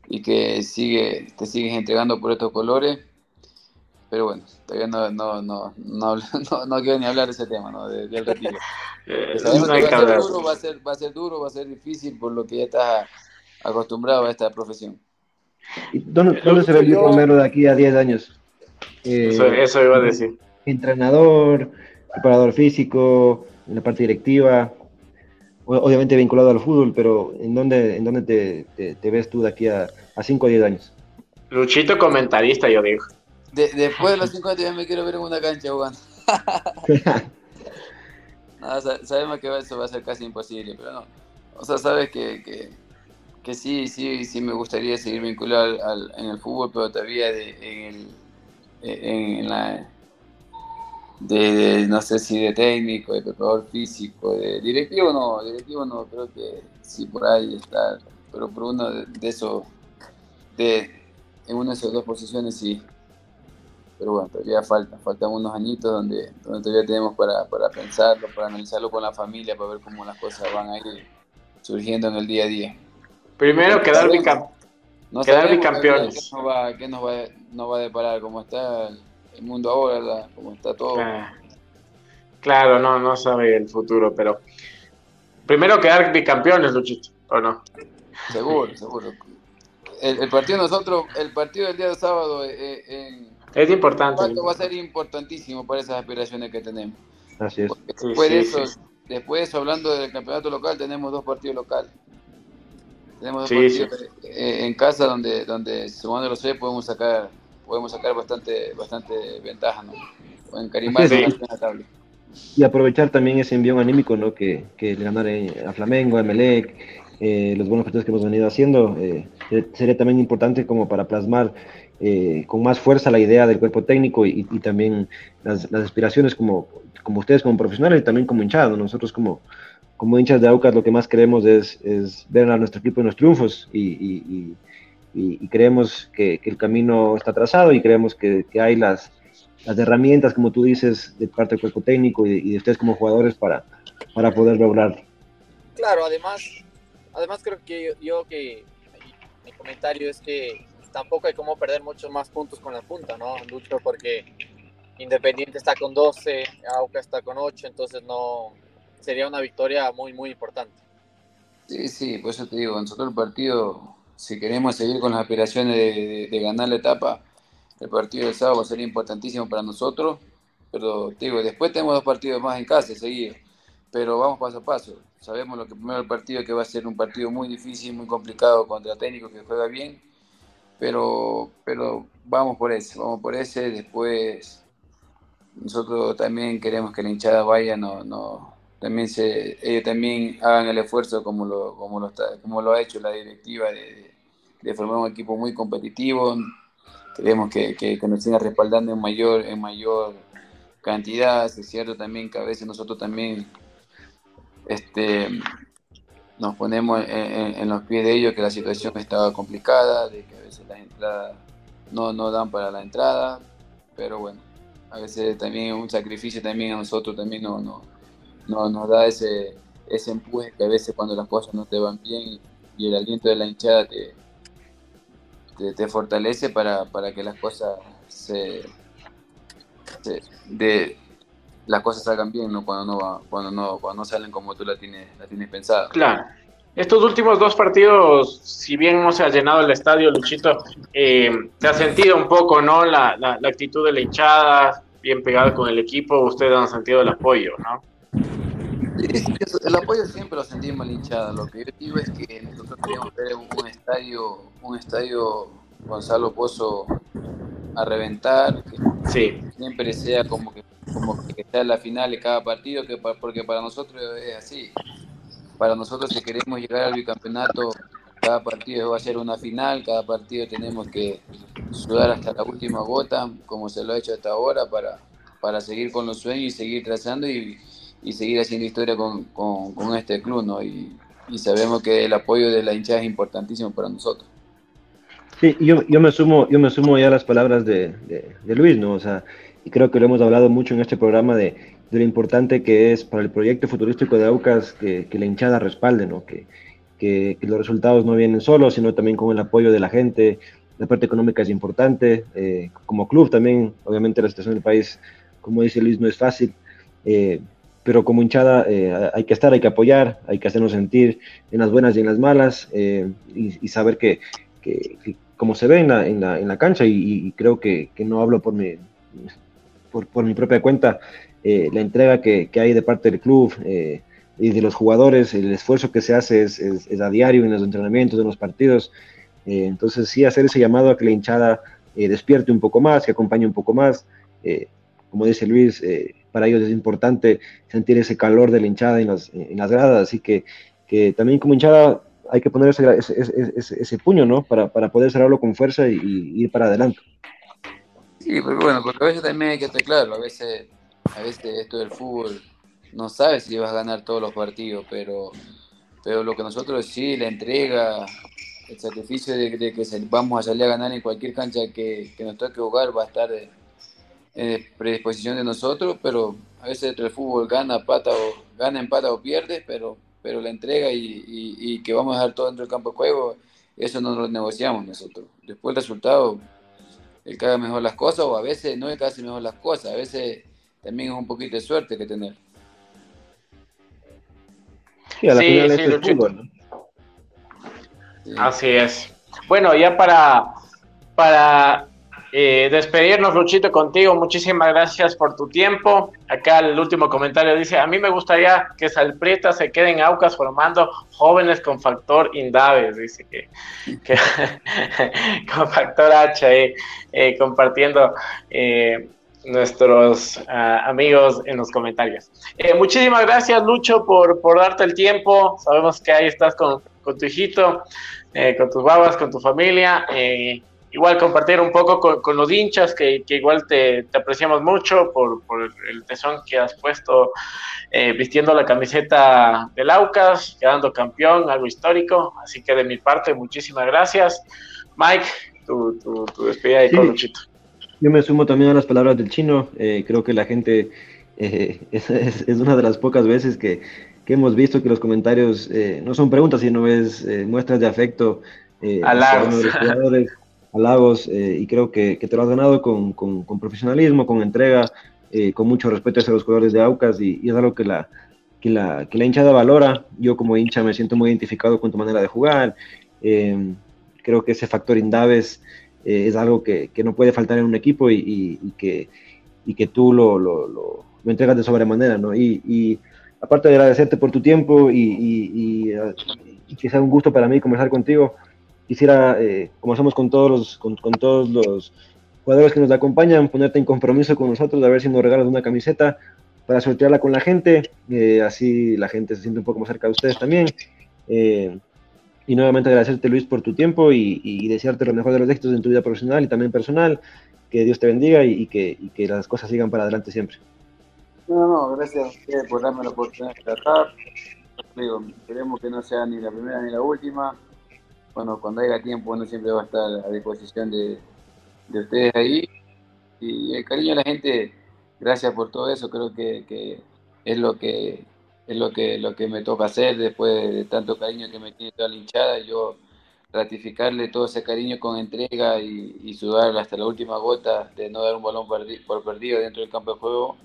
y que sigue, te sigues entregando por estos colores. Pero bueno, todavía no, no, no, no, no, quiero ni hablar de ese tema, ¿no? De, del retiro. Eh, que va a ser duro, va a ser, va a ser duro, va a ser difícil por lo que ya estás acostumbrado a esta profesión. ¿Dónde, dónde se ve el Romero de aquí a 10 años? eso, eso iba a decir. Entrenador, preparador físico, en la parte directiva, obviamente vinculado al fútbol, pero ¿en dónde, en dónde te, ves tú de aquí a 5 o 10 años? Luchito comentarista, yo digo. Después de los 50 ya me quiero ver en una cancha jugando. sabemos que eso va a ser casi imposible, pero no. O sea, sabes que, que, sí, sí, sí me gustaría seguir vinculado en el fútbol, pero todavía en, el, en la de, no sé si de técnico, de preparador físico, de directivo no, directivo no, creo que sí por ahí está, pero por uno de, esos, de, en una de esas dos posiciones sí. Pero bueno, todavía falta, faltan unos añitos donde, donde todavía tenemos para, para pensarlo, para analizarlo con la familia, para ver cómo las cosas van a ir surgiendo en el día a día. Primero quedar, bicamp no quedar bicampeones. ¿Qué nos va, qué nos va, nos va a deparar? ¿Cómo está el mundo ahora, como está todo. Ah, claro, no, no sabe el futuro, pero primero quedar bicampeones, Luchito, ¿o no? Seguro, seguro. El, partido nosotros, el partido del día de sábado eh, eh, es importante. Va a ser importantísimo para esas aspiraciones que tenemos. Así es. después, de eso, después, hablando del campeonato local, tenemos dos partidos locales. Tenemos dos partidos eh, en casa donde, donde sumando los seis podemos sacar podemos sacar bastante, bastante ventaja, ¿no? O encarimar sí. la tabla. Y aprovechar también ese envío anímico, ¿no? Que, que ganar a Flamengo, a Melec, eh, los buenos partidos que hemos venido haciendo, eh, sería también importante como para plasmar eh, con más fuerza la idea del cuerpo técnico y, y también las, las, aspiraciones como, como ustedes como profesionales y también como hinchado, nosotros como, como hinchas de Aucas lo que más queremos es, es ver a nuestro equipo en los triunfos y, y, creemos que, el camino está trazado y creemos que, que hay las, las, herramientas, como tú dices, de parte del cuerpo técnico y de, ustedes como jugadores para, para poder lograrlo. Claro, además, además creo que yo, que mi comentario es que tampoco hay como perder muchos más puntos con la punta, ¿no, Lucho? Porque Independiente está con 12, Auca está con 8, entonces no sería una victoria muy, muy importante. Sí, sí, por eso te digo, nosotros el partido, si queremos seguir con las aspiraciones de, ganar la etapa, el partido del sábado va a ser importantísimo para nosotros, pero te digo, después tenemos dos partidos más en casa seguidos, pero vamos paso a paso. Sabemos lo que primero el partido que va a ser un partido muy difícil, muy complicado contra técnico que juega bien, pero, pero vamos por ese, vamos por ese, después nosotros también queremos que la hinchada vaya, no, no, también se, ellos también hagan el esfuerzo como lo, como lo, está, como lo ha hecho la directiva de, de formar un equipo muy competitivo. Queremos que, que, nos siga respaldando en mayor, en mayor cantidad. Es cierto también que a veces nosotros también este, nos ponemos en, los pies de ellos que la situación estaba complicada, de que a veces las entradas no, no dan para la entrada, pero bueno a veces también un sacrificio también a nosotros también no, no, no, nos da ese, ese empuje que a veces cuando las cosas no te van bien y el aliento de la hinchada te, te, fortalece para, para, que las cosas se, de las cosas salgan bien ¿no? cuando no cuando no cuando no salen como tú la tienes la tienes pensada claro estos últimos dos partidos, si bien no se ha llenado el estadio, Luchito, eh, se ha sentido un poco, ¿no? La, la, actitud de la hinchada, bien pegada con el equipo, ustedes han sentido el apoyo, ¿no? el apoyo siempre lo sentimos la hinchada. Lo que yo digo es que nosotros queríamos ver un estadio, un estadio Gonzalo Pozo a reventar, que sí. siempre sea como que como que sea la final de cada partido, que porque para nosotros es así para nosotros si queremos llegar al bicampeonato, cada partido va a ser una final, cada partido tenemos que sudar hasta la última gota, como se lo ha hecho hasta ahora, para, para seguir con los sueños y seguir trazando y, y seguir haciendo historia con, con, este club, ¿no? Y, y, sabemos que el apoyo de la hinchada es importantísimo para nosotros. Sí, yo, yo, me sumo, yo me sumo ya a las palabras de, de, de Luis, ¿no? O sea, y creo que lo hemos hablado mucho en este programa de de lo importante que es para el proyecto futurístico de Aucas que, la hinchada respalde, ¿no? Que, que, los resultados no vienen solos, sino también con el apoyo de la gente. La parte económica es importante. Eh, como club también, obviamente la situación del país, como dice Luis, no es fácil. Eh, pero como hinchada eh, hay que estar, hay que apoyar, hay que hacernos sentir en las buenas y en las malas y, saber que, como se ve en la, en la, en la cancha, y, creo que, que, no hablo por mi, por, por mi propia cuenta, eh, la entrega que, que, hay de parte del club eh, y de los jugadores, el esfuerzo que se hace es, es, a diario en los entrenamientos, en los partidos. Eh, entonces sí, hacer ese llamado a que la hinchada despierte un poco más, que acompañe un poco más. como dice Luis, para ellos es importante sentir ese calor de la hinchada en las, en las gradas, así que, que también como hinchada hay que poner ese, ese, ese, puño, ¿no? Para, para, poder cerrarlo con fuerza y, y, ir para adelante. Sí, pero bueno, porque a veces también hay que estar claro, a veces a veces esto del fútbol no sabes si vas a ganar todos los partidos, pero, pero lo que nosotros sí, la entrega, el sacrificio de, que vamos a salir a ganar en cualquier cancha que, nos toque jugar va a estar en predisposición de nosotros, pero a veces el fútbol gana, pata o, gana, empata o pierde, pero, pero la entrega y, y, que vamos a dejar todo dentro del campo de juego, eso no lo negociamos nosotros. Después el resultado, el que haga mejor las cosas, o a veces no el que hace mejor las cosas, a veces también es un poquito de suerte que tener. Sí, a la final es fútbol, Así es. Bueno, ya para, para eh, despedirnos, Luchito, contigo, muchísimas gracias por tu tiempo. Acá el último comentario dice, a mí me gustaría que Salprieta se quede en Aucas formando jóvenes con factor Indaves, dice que, con factor H, eh, compartiendo eh, nuestros ah, amigos en los comentarios. Eh, muchísimas gracias, Lucho, por, por, darte el tiempo. Sabemos que ahí estás con, tu hijito, eh, con tus babas, con tu familia. Eh, igual compartir un poco con, los hinchas, que, igual te, apreciamos mucho por, el tesón que has puesto eh, vistiendo la camiseta del Aucas, quedando campeón, algo histórico. Así que de mi parte, muchísimas gracias. Mike, tu, tu, despedida de sí. Yo me sumo también a las palabras del chino. Eh, creo que la gente eh, es, es, una de las pocas veces que, que hemos visto que los comentarios no son preguntas, sino es muestras de afecto. a los jugadores halagos eh, y creo que, te lo has ganado con, con, profesionalismo, con entrega, eh, con mucho respeto hacia los jugadores de Aucas y, es algo que la, que, la, que la hinchada valora. Yo como hincha me siento muy identificado con tu manera de jugar. Eh, creo que ese factor Indaves es algo que, que, no puede faltar en un equipo y, y, que, y que tú lo, lo, lo, entregas de sobremanera. ¿no? Y, aparte de agradecerte por tu tiempo y, y que sea un gusto para mí conversar contigo, quisiera, eh, como hacemos con todos, los, con, todos los jugadores que nos acompañan, ponerte en compromiso con nosotros, a ver si nos regalas una camiseta para sortearla con la gente, eh, así la gente se siente un poco más cerca de ustedes también. Eh, y nuevamente agradecerte Luis por tu tiempo y, desearte lo mejor de los éxitos en tu vida profesional y también personal, que Dios te bendiga y, que, las cosas sigan para adelante siempre. No, no, gracias a ustedes por darme la oportunidad de tratar. Esperemos que no sea ni la primera ni la última bueno, cuando haya tiempo uno siempre va a estar a disposición de, ustedes ahí. Y el cariño de la gente, gracias por todo eso, creo que, es lo que es lo que lo que me toca hacer después de tanto cariño que me tiene toda la hinchada, yo ratificarle todo ese cariño con entrega y, sudar hasta la última gota de no dar un balón por perdido dentro del campo de juego.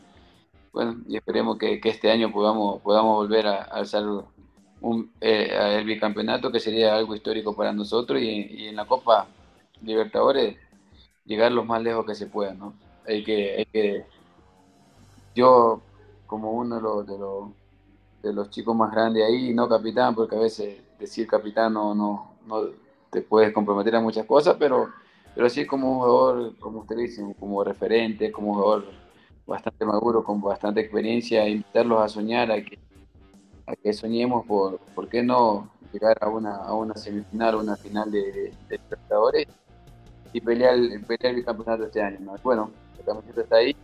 Bueno, y esperemos que, este año podamos, podamos volver a, a un, eh, el bicampeonato que sería algo histórico para nosotros y, en la Copa Libertadores llegar lo más lejos que se pueda, ¿no? Hay que, hay que yo como uno de los, de los, de los chicos más grandes ahí, no capitán, porque a veces decir capitán no, no, no te puedes comprometer a muchas cosas, pero, pero sí como un jugador, como usted dice, como referente, como un jugador bastante maduro, con bastante experiencia, invitarlos a soñar, a que a que soñemos por, ¿por qué no llegar a una, a una semifinal o una final de, de Libertadores y pelear, pelear el campeonato este año. ¿no? Bueno, la camiseta está ahí,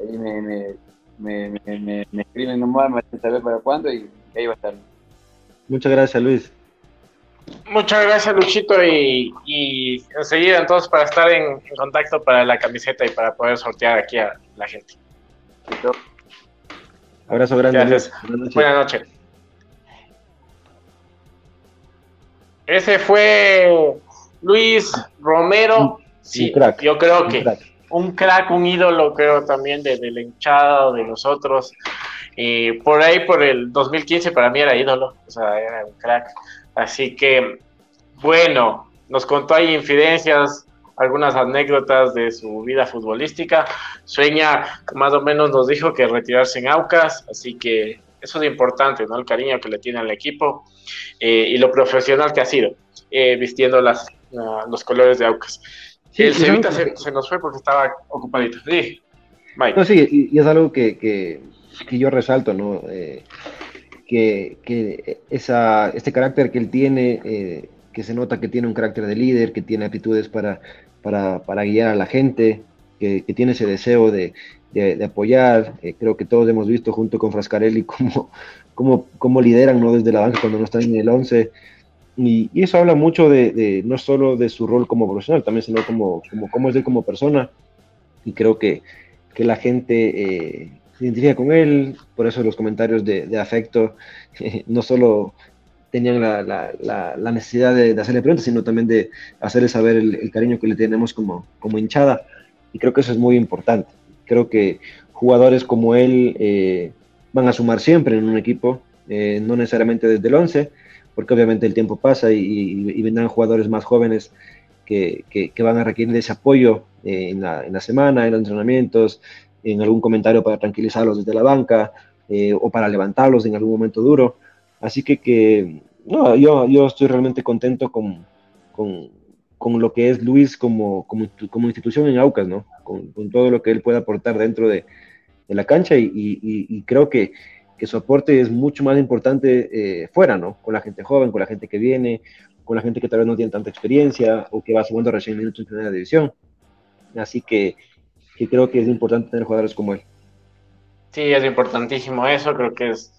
ahí me, me, me, me, me escriben nomás, me hacen saber para cuándo y ahí va a estar. Muchas gracias, Luis. Muchas gracias, Luchito, y, y enseguida entonces para estar en, en, contacto para la camiseta y para poder sortear aquí a la gente. Abrazo grande. Gracias. Buenas noches. Ese fue Luis Romero. Sí, yo creo que un crack. un ídolo, creo también de, la hinchada de nosotros. Y por ahí, por el 2015, para mí era ídolo, o sea, era un crack. Así que, bueno, nos contó ahí infidencias, algunas anécdotas de su vida futbolística. Sueña, más o menos nos dijo que retirarse en Aucas, así que eso es importante, ¿no? El cariño que le tiene al equipo eh, y lo profesional que ha sido, eh, vistiendo las, los colores de Aucas. el Cevita se, nos fue porque estaba ocupadito. Sí, Mike. No, sí, y, es algo que, que, que, yo resalto, ¿no? Eh, que, que esa, este carácter que él tiene que se nota que tiene un carácter de líder, que tiene aptitudes para, para, guiar a la gente, que, tiene ese deseo de, apoyar. Eh, creo que todos hemos visto junto con Frascarelli cómo, cómo, cómo lideran ¿no? desde la banca cuando no están en el 11. Y, eso habla mucho de, no solo de su rol como profesional, también sino como, como cómo es él como persona. Y creo que, que la gente eh, se identifica con él, por eso los comentarios de, afecto, no solo tenían la, la, la necesidad de, hacerle preguntas, sino también de hacerle saber el, cariño que le tenemos como, como hinchada. Y creo que eso es muy importante. Creo que jugadores como él eh, van a sumar siempre en un equipo, eh, no necesariamente desde el 11, porque obviamente el tiempo pasa y, vendrán jugadores más jóvenes que, que, van a requerir ese apoyo eh, en, la, en, la, semana, en los entrenamientos, en algún comentario para tranquilizarlos desde la banca o para levantarlos en algún momento duro. Así que, que no, yo, yo estoy realmente contento con, con, con lo que es Luis como, como, como, institución en Aucas, ¿no? Con, todo lo que él puede aportar dentro de, de la cancha y, y, creo que, que, su aporte es mucho más importante eh, fuera, ¿no? Con la gente joven, con la gente que viene, con la gente que tal vez no tiene tanta experiencia o que va sumando recién minutos en primera división. Así que, que creo que es importante tener jugadores como él. Sí, es importantísimo eso, creo que es,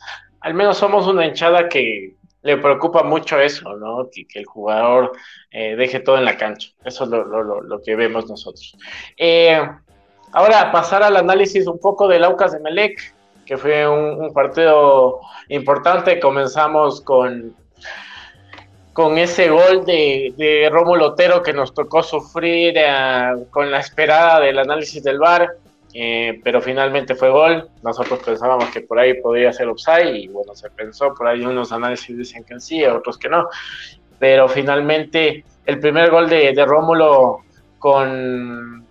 al menos somos una hinchada que le preocupa mucho eso, ¿no? Que, el jugador eh, deje todo en la cancha. Eso es lo, que vemos nosotros. Eh, ahora, pasar al análisis un poco del Aucas de Melec, que fue un, partido importante. Comenzamos con, con ese gol de, de Rómulo Otero que nos tocó sufrir eh, con la esperada del análisis del VAR. Eh, pero finalmente fue gol. Nosotros pensábamos que por ahí podría ser offside y bueno, se pensó, por ahí unos análisis dicen que sí, otros que no. Pero finalmente el primer gol de, de Rómulo con,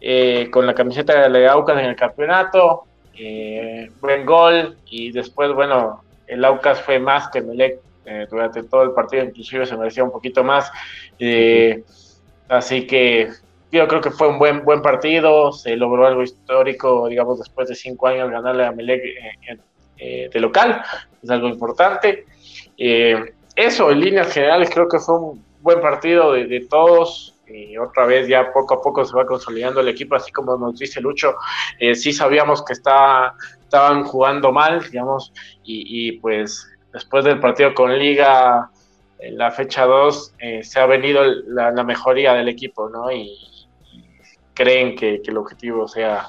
eh, con la camiseta de Aucas en el campeonato, eh, buen gol y después, bueno, el Aucas fue más que Melec durante todo el partido, inclusive se merecía un poquito más. así que yo creo que fue un buen, buen partido, se logró algo histórico, digamos, después de cinco años ganarle a Melec eh, eh, de local, es algo importante. Eh, eso, en líneas generales, creo que fue un buen partido de, todos. Y otra vez ya poco a poco se va consolidando el equipo, así como nos dice Lucho, sí sabíamos que está, estaban jugando mal, digamos, y, y pues después del partido con Liga, en la fecha 2, se ha venido la, la, mejoría del equipo, ¿no? Y, creen que, el objetivo sea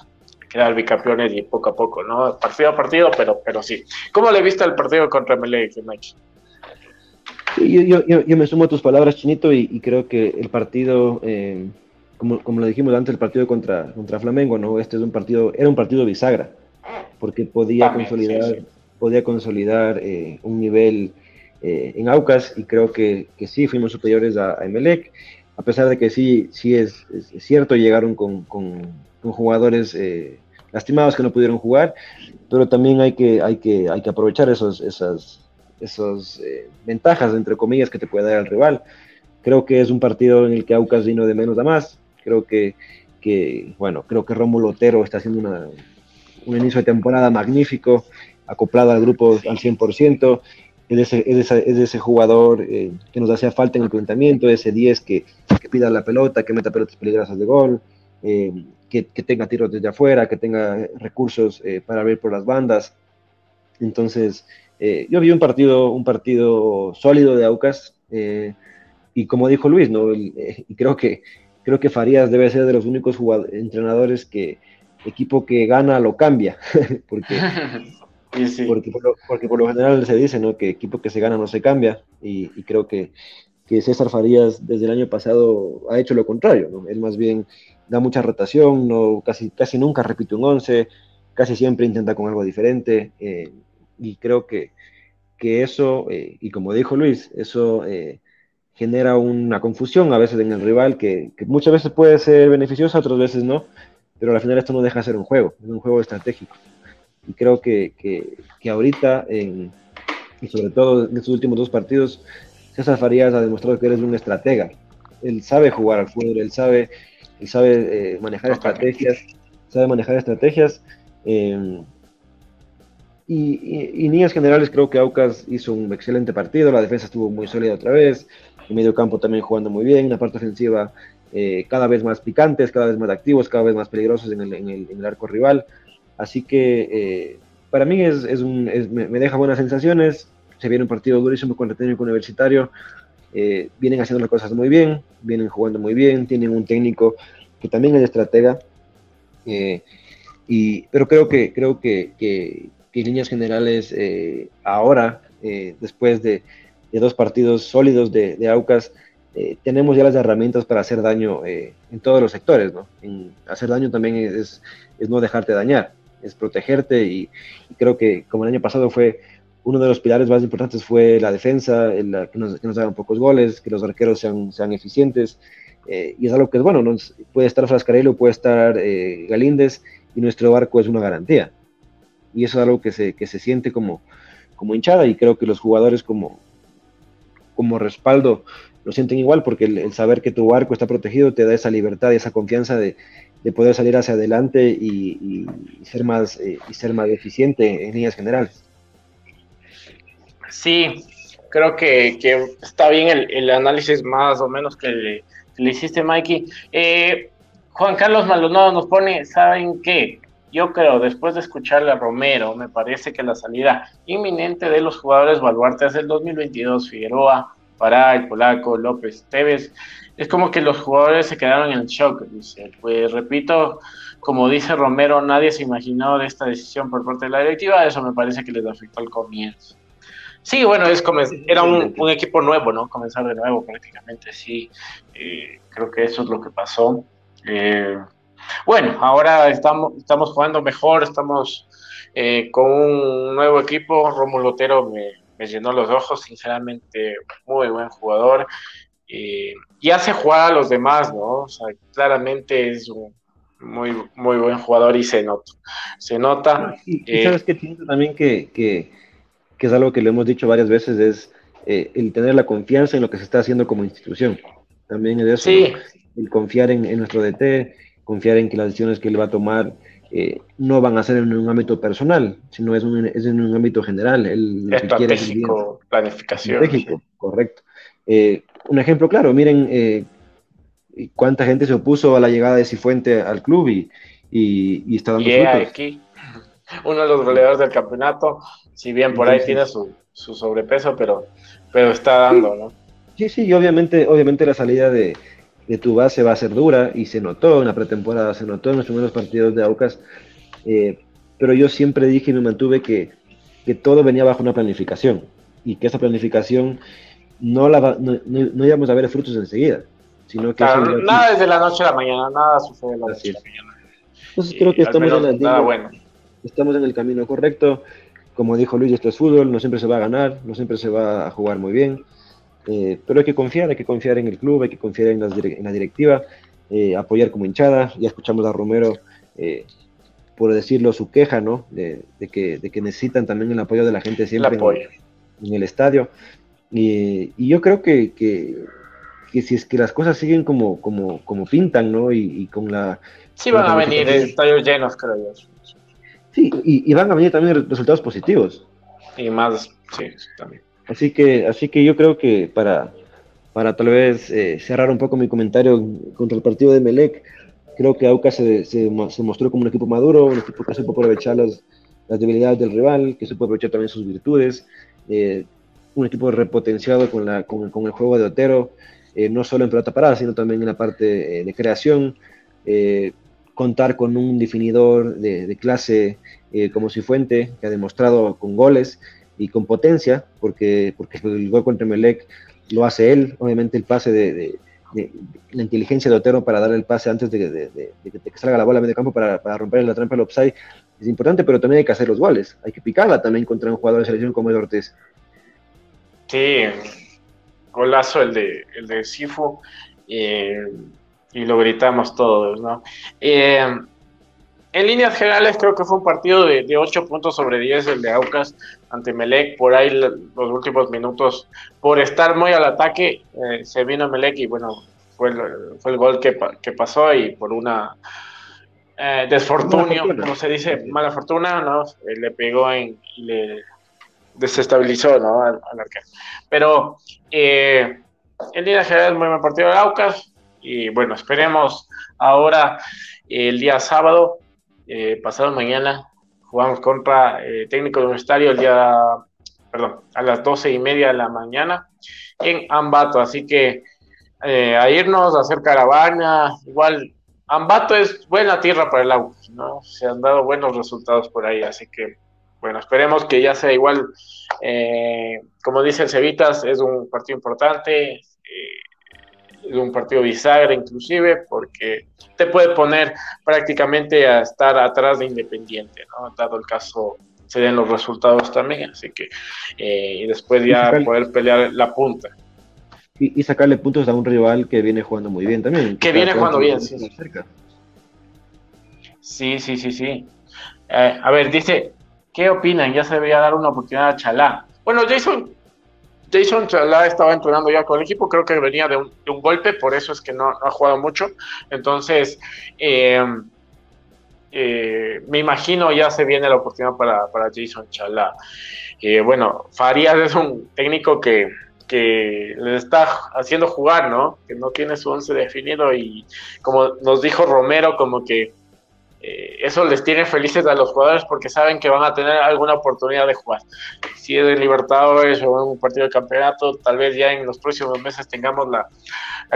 quedar bicampeones y poco a poco, ¿no? Partido a partido, pero, pero sí. ¿Cómo le viste el partido contra Melec, Mike? Yo, yo, yo, me sumo a tus palabras, Chinito, y, creo que el partido, eh, como, como lo dijimos antes, el partido contra, contra Flamengo, ¿no? Este es un partido, era un partido bisagra, porque podía consolidar, podía consolidar eh, un nivel eh, en Aucas, y creo que, que sí, fuimos superiores a, a Emelec a pesar de que sí, sí es, cierto, llegaron con, jugadores eh, lastimados que no pudieron jugar, pero también hay que, hay que, hay que aprovechar esos, esas, eh, ventajas, entre comillas, que te puede dar el rival. Creo que es un partido en el que Aucas vino de menos a más. Creo que, que bueno, creo que Rómulo Otero está haciendo una, un inicio de temporada magnífico, acoplado al grupo al 100% es ese, ese jugador eh, que nos hacía falta en el planteamiento, ese 10 que, que, pida la pelota, que meta pelotas peligrosas de gol, eh, que, que, tenga tiros desde afuera, que tenga recursos eh, para abrir por las bandas. Entonces, yo vi un partido, un partido sólido de Aucas, y como dijo Luis, ¿no? y creo que, creo que Farías debe ser de los únicos entrenadores que equipo que gana lo cambia, porque Porque, por lo, general se dice ¿no? que equipo que se gana no se cambia y, creo que, que, César Farías desde el año pasado ha hecho lo contrario. ¿no? Él más bien da mucha rotación, no, casi, casi nunca repite un 11, casi siempre intenta con algo diferente eh, y creo que, que eso, eh, y como dijo Luis, eso eh, genera una confusión a veces en el rival que, que muchas veces puede ser beneficiosa, otras veces no, pero al final esto no deja de ser un juego, es un juego estratégico. Y creo que, que, ahorita, en, y sobre todo en estos últimos dos partidos, César Farías ha demostrado que eres un estratega. Él sabe jugar al fútbol, él sabe, él sabe eh, manejar estrategias, sabe manejar estrategias. Eh, y, en líneas generales creo que Aucas hizo un excelente partido, la defensa estuvo muy sólida otra vez, el medio campo también jugando muy bien, la parte ofensiva eh, cada vez más picantes, cada vez más activos, cada vez más peligrosos en el, en el, en el arco rival. Así que eh, para mí es, un, me, deja buenas sensaciones. Se viene un partido durísimo contra técnico universitario. Eh, vienen haciendo las cosas muy bien, vienen jugando muy bien, tienen un técnico que también es estratega. Eh, y, pero creo que, creo que, en líneas generales, ahora, después de, dos partidos sólidos de, de Aucas, tenemos ya las herramientas para hacer daño en todos los sectores. ¿no? Hacer daño también es no dejarte dañar es protegerte y, creo que como el año pasado fue uno de los pilares más importantes fue la defensa, que, nos, que, pocos goles, que los arqueros sean, sean eficientes. Eh, y es algo que es bueno, puede estar Frascarello, puede estar eh, Galíndez, y nuestro barco es una garantía. Y eso es algo que se, que se siente como, como hinchada, y creo que los jugadores como, como respaldo lo sienten igual, porque el, saber que tu barco está protegido te da esa libertad y esa confianza de, de poder salir hacia adelante y, ser más eh, y ser más eficiente en líneas generales. Sí, creo que, está bien el, análisis más o menos que le, hiciste, Mikey. Eh, Juan Carlos Maldonado nos pone, ¿saben qué? Yo creo, después de escucharle a Romero, me parece que la salida inminente de los jugadores baluartes del 2022, Figueroa, Pará, el Polaco, López, Tevez, es como que los jugadores se quedaron en shock. Dice. Pues repito, como dice Romero, nadie se imaginó de esta decisión por parte de la directiva, eso me parece que les afectó al comienzo. Sí, bueno, es como, era un, equipo nuevo, ¿no? Comenzar de nuevo prácticamente, sí. Eh, creo que eso es lo que pasó. Eh, bueno, ahora estamos, estamos jugando mejor, estamos eh, con un nuevo equipo. Romulo Lotero me, llenó los ojos, sinceramente, muy buen jugador. Y hace jugar a los demás, ¿no? O sea, claramente es un muy, muy buen jugador y se nota. Se nota. Y, eh, sabes que también que, que, que, es algo que le hemos dicho varias veces, es eh, el tener la confianza en lo que se está haciendo como institución. También es eso, sí. el confiar en, en, nuestro DT, confiar en que las decisiones que él va a tomar eh, no van a ser en un ámbito personal, sino es, un, es en un ámbito general. El, Estratégico, planificación. Estratégico, correcto. Un ejemplo claro, miren cuánta gente se opuso a la llegada de Cifuente al club y, y, está dando. Aquí. Uno de los goleadores del campeonato, si bien por ahí tiene su, su, sobrepeso, pero, pero está dando, ¿no? Sí, sí, y obviamente, obviamente la salida de, de tu base va a ser dura y se notó en la pretemporada, se notó en los primeros partidos de Aucas, eh, pero yo siempre dije y me mantuve que, que, todo venía bajo una planificación y que esa planificación no, la no, no íbamos a ver frutos enseguida nada desde la noche a la mañana, nada sucede de la noche a la mañana. Entonces creo que estamos en, estamos en el camino correcto. Como dijo Luis, esto es fútbol, no siempre se va a ganar, no siempre se va a jugar muy bien. Eh, pero hay que confiar, hay que confiar en el club, hay que confiar en, la directiva, eh, apoyar como hinchada. Ya escuchamos a Romero, eh, por decirlo, su queja, ¿no? De, que, de, que, necesitan también el apoyo de la gente siempre en, el estadio. Y, y yo creo que, que, que si es que las cosas siguen como, como, como pintan, ¿no? Y, con la... Sí van a venir estadios llenos, creo yo. Sí, y, van a venir también resultados positivos. Y más, sí, también. Así que, así que yo creo que para, para tal vez eh, cerrar un poco mi comentario contra el partido de Melec, creo que Aucas se, se, mostró como un equipo maduro, un equipo que supo aprovechar las, las debilidades del rival, que supo aprovechar también sus virtudes, eh, un equipo repotenciado con, la, con, con, el juego de Otero, eh, no solo en pelota parada, sino también en la parte eh, de creación, eh, contar con un definidor de, clase como Cifuente, que ha demostrado con goles y con potencia, porque, porque el gol contra Melec lo hace él, obviamente el pase de, la inteligencia de Otero para dar el pase antes de, que salga la bola a medio campo para, romper la trampa del offside es importante, pero también hay que hacer los goles, hay que picarla también contra un jugador de selección como el Ortiz. Sí, golazo el de, el de Sifu, eh, y lo gritamos todos, ¿no? Eh, en líneas generales creo que fue un partido de, de 8 puntos sobre 10 el de Aucas ante Melec, por ahí los últimos minutos, por estar muy al ataque, eh, se vino Melec y bueno, fue el, fue el gol que, que pasó y por una desfortunio, como se dice, mala fortuna, ¿no? le pegó en, le, desestabilizó ¿no? al, arquero. Pero eh, el día general muy buen partido de Aucas y bueno, esperemos ahora el día sábado, eh, pasado mañana, jugamos contra eh, técnico universitario el día, perdón, a las doce y media de la mañana en Ambato, así que eh, a irnos a hacer caravana, igual Ambato es buena tierra para el Aucas, ¿no? Se han dado buenos resultados por ahí, así que bueno, esperemos que ya sea igual. Eh, como dice el Cevitas, es un partido importante, eh, es un partido bisagra inclusive, porque te puede poner prácticamente a estar atrás de Independiente, ¿no? Dado el caso se den los resultados también, así que eh, y después ya poder pelear la punta. Y, sacarle puntos a un rival que viene jugando muy bien también. Que, viene jugando bien, sí. Sí, sí, sí, sí. a ver, dice ¿Qué opinan? Ya se debería dar una oportunidad a Chalá. Bueno, Jason, Jason Chalá estaba entrenando ya con el equipo, creo que venía de un, golpe, por eso es que no, ha jugado mucho. Entonces, eh, me imagino ya se viene la oportunidad para, para Jason Chalá. bueno, Farías es un técnico que, que les está haciendo jugar, ¿no? Que no tiene su once definido y como nos dijo Romero, como que eh, eso les tiene felices a los jugadores porque saben que van a tener alguna oportunidad de jugar. Si es de Libertadores o un partido de campeonato, tal vez ya en los próximos meses tengamos la,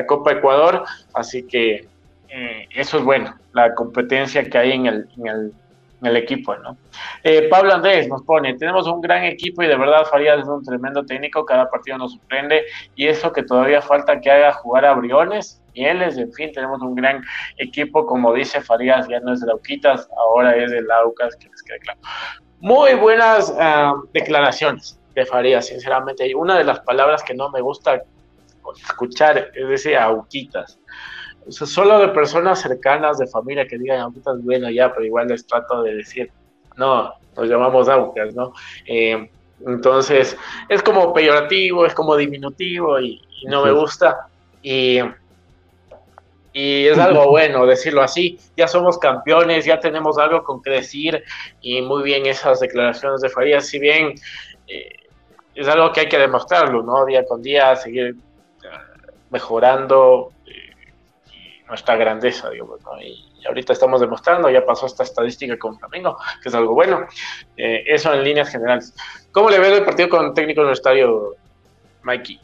Copa Ecuador, así que eh, eso es bueno, la competencia que hay en el, en el el equipo, ¿no? Eh, Pablo Andrés nos pone, tenemos un gran equipo y de verdad Farías es un tremendo técnico, cada partido nos sorprende y eso que todavía falta que haga jugar a Briones, Mieles, en fin, tenemos un gran equipo, como dice Farías, ya no es de Lauquitas, ahora es de Laucas, que les quede claro. Muy buenas ah, declaraciones de Farías, sinceramente, y una de las palabras que no me gusta escuchar es decir, Auquitas solo de personas cercanas, de familia que digan, ahorita bueno ya, pero igual les trato de decir, no, nos llamamos Aucas, ¿no? Eh, entonces, es como peyorativo, es como diminutivo y, no me gusta. Y, y es algo bueno decirlo así. Ya somos campeones, ya tenemos algo con que decir y muy bien esas declaraciones de Farías, si bien eh, es algo que hay que demostrarlo, ¿no? Día con día, seguir eh, mejorando, nuestra grandeza, digo, y, ahorita estamos demostrando, ya pasó esta estadística con Flamengo, que es algo bueno, eh, eso en líneas generales. ¿Cómo le ve el partido con técnico universitario, Mikey?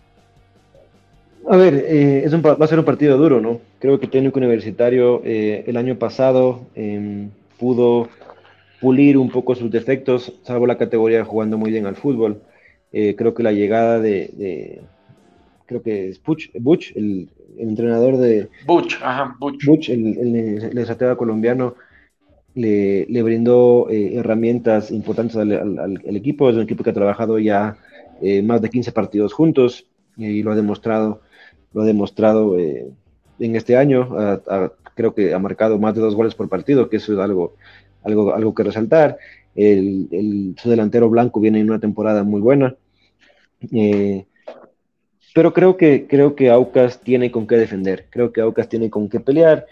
A ver, eh, es un, va a ser un partido duro, ¿no? Creo que técnico universitario eh, el año pasado em, pudo pulir un poco sus defectos, salvo la categoría jugando muy bien al fútbol. creo que la llegada de, creo que es Butch, el, entrenador de... Butch, ajá, Butch. el, el, estratega colombiano, le, le brindó eh, herramientas importantes al, al, equipo. Es un equipo que ha trabajado ya eh, más de 15 partidos juntos y lo ha demostrado, lo ha demostrado eh, en este año. creo que ha marcado más de dos goles por partido, que eso es algo, algo, algo que resaltar. El, su delantero blanco viene en una temporada muy buena. Eh, pero creo que, creo que Aucas tiene con qué defender, creo que Aucas tiene con qué pelear,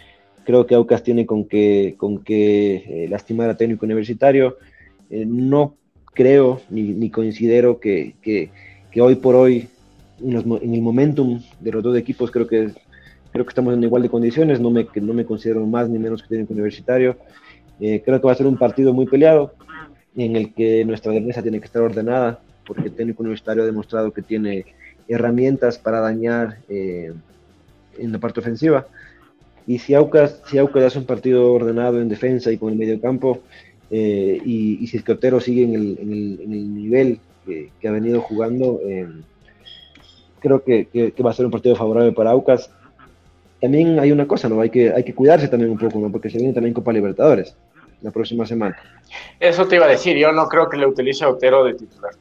creo que Aucas tiene con qué, con qué eh, lastimar a técnico universitario. Eh, no creo ni, considero que, hoy por hoy, en, el momentum de los dos equipos, creo que, creo que estamos en igual de condiciones, no me, no me considero más ni menos que técnico universitario. Eh, creo que va a ser un partido muy peleado, en el que nuestra defensa tiene que estar ordenada, porque el técnico universitario ha demostrado que tiene herramientas para dañar eh, en la parte ofensiva. Y si Aucas, si Aucas hace un partido ordenado en defensa y con el medio campo, eh, y, si el sigue en el, nivel que, ha venido jugando, eh, creo que, que, va a ser un partido favorable para Aucas. También hay una cosa, ¿no? Hay que, hay que cuidarse también un poco, ¿no? Porque se viene también Copa Libertadores la próxima semana. Eso te iba a decir, yo no creo que le utilice a Otero de titular.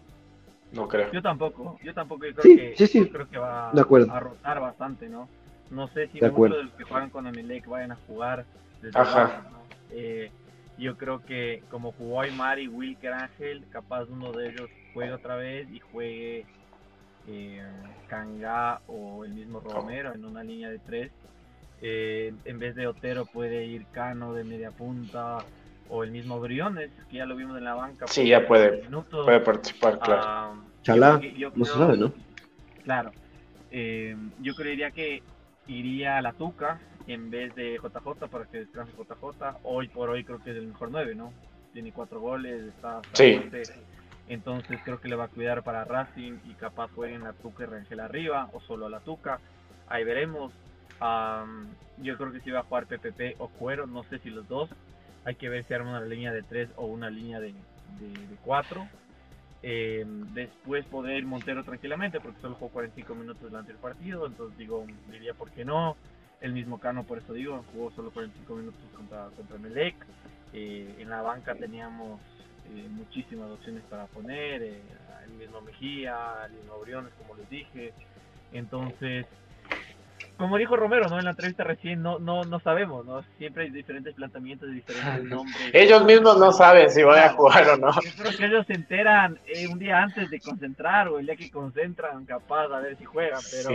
No creo. Yo tampoco, yo tampoco creo, que, creo que va a rotar bastante, ¿no? No sé si muchos de los que juegan con Emelec vayan a jugar desde Ajá. Eh, yo creo que como jugó Aymar y Wilker Ángel, capaz uno de ellos juegue otra vez y juegue eh, Kanga o el mismo Romero en una línea de tres. Eh, en vez de Otero puede ir Cano de media punta o el mismo Briones, que ya lo vimos en la banca. Sí, ya puede, puede participar, claro. Ah, Chalá, no se sabe, ¿no? Claro. Eh, yo creería que iría a la Tuca en vez de JJ para que descanse JJ. Hoy por hoy creo que es el mejor 9, ¿no? Tiene cuatro goles, está... sí. Entonces creo que le va a cuidar para Racing y capaz en la Tuca y Rangel arriba o solo a la Tuca. Ahí veremos. yo creo que si va a jugar PPP o Cuero, no sé si los dos. Hay que ver si arma una línea de 3 o una línea de 4. Eh, después poder Montero tranquilamente, porque solo jugó 45 minutos durante el partido. Entonces digo, diría, ¿por qué no? El mismo Cano, por eso digo, jugó solo 45 minutos contra, contra Melec. Eh, en la banca teníamos eh, muchísimas opciones para poner, el mismo Mejía, el mismo Briones, como les dije. Entonces, como dijo Romero, ¿no? En la entrevista recién, no, no, no sabemos, ¿no? Siempre hay diferentes planteamientos, diferentes nombres. ellos mismos no saben si van a jugar o no. Yo creo que ellos se enteran eh, un día antes de concentrar o el día que concentran, capaz, a ver si juegan, pero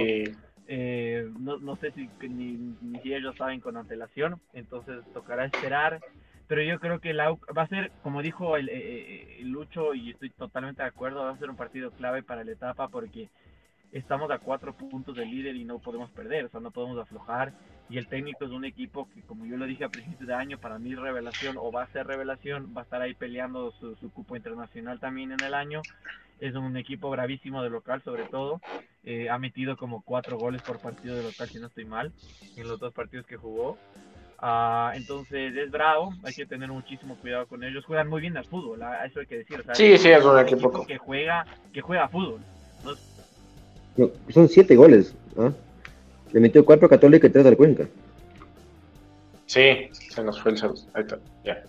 eh, no, no sé si ni, ni si ellos saben con antelación, entonces tocará esperar. pero yo creo que la va a ser, como dijo el, eh, el, Lucho, y estoy totalmente de acuerdo, va a ser un partido clave para la etapa porque estamos a cuatro puntos del líder y no podemos perder, o sea, no podemos aflojar. Y el técnico es un equipo que, como yo lo dije a principios de año, para mí revelación o va a ser revelación, va a estar ahí peleando su, su cupo internacional también en el año. Es un equipo bravísimo de local, sobre todo. Eh, ha metido como cuatro goles por partido de local, si no estoy mal, en los dos partidos que jugó. Uh, entonces es bravo, hay que tener muchísimo cuidado con ellos. Juegan muy bien al fútbol, eso hay que decir. sí, sí, es un equipo que juega, que juega fútbol. Son siete goles. ¿ah? Le metió cuatro a Católica y tres al Cuenca. Sí, se nos fue el saludo. Ahí está, ya.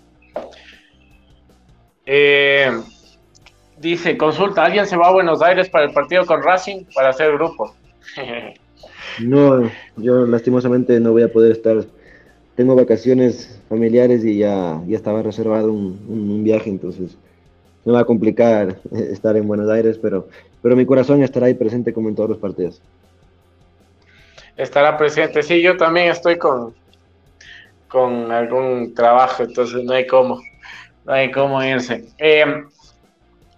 Eh, dice, consulta, ¿alguien se va a Buenos Aires para el partido con Racing para hacer grupo? no, yo lastimosamente no voy a poder estar. Tengo vacaciones familiares y ya, ya estaba reservado un, un viaje, entonces me va a complicar estar en Buenos Aires, pero, pero mi corazón estará ahí presente como en todos los partidos estará presente. Sí, yo también estoy con, con algún trabajo, entonces no hay cómo, no hay cómo irse. Eh,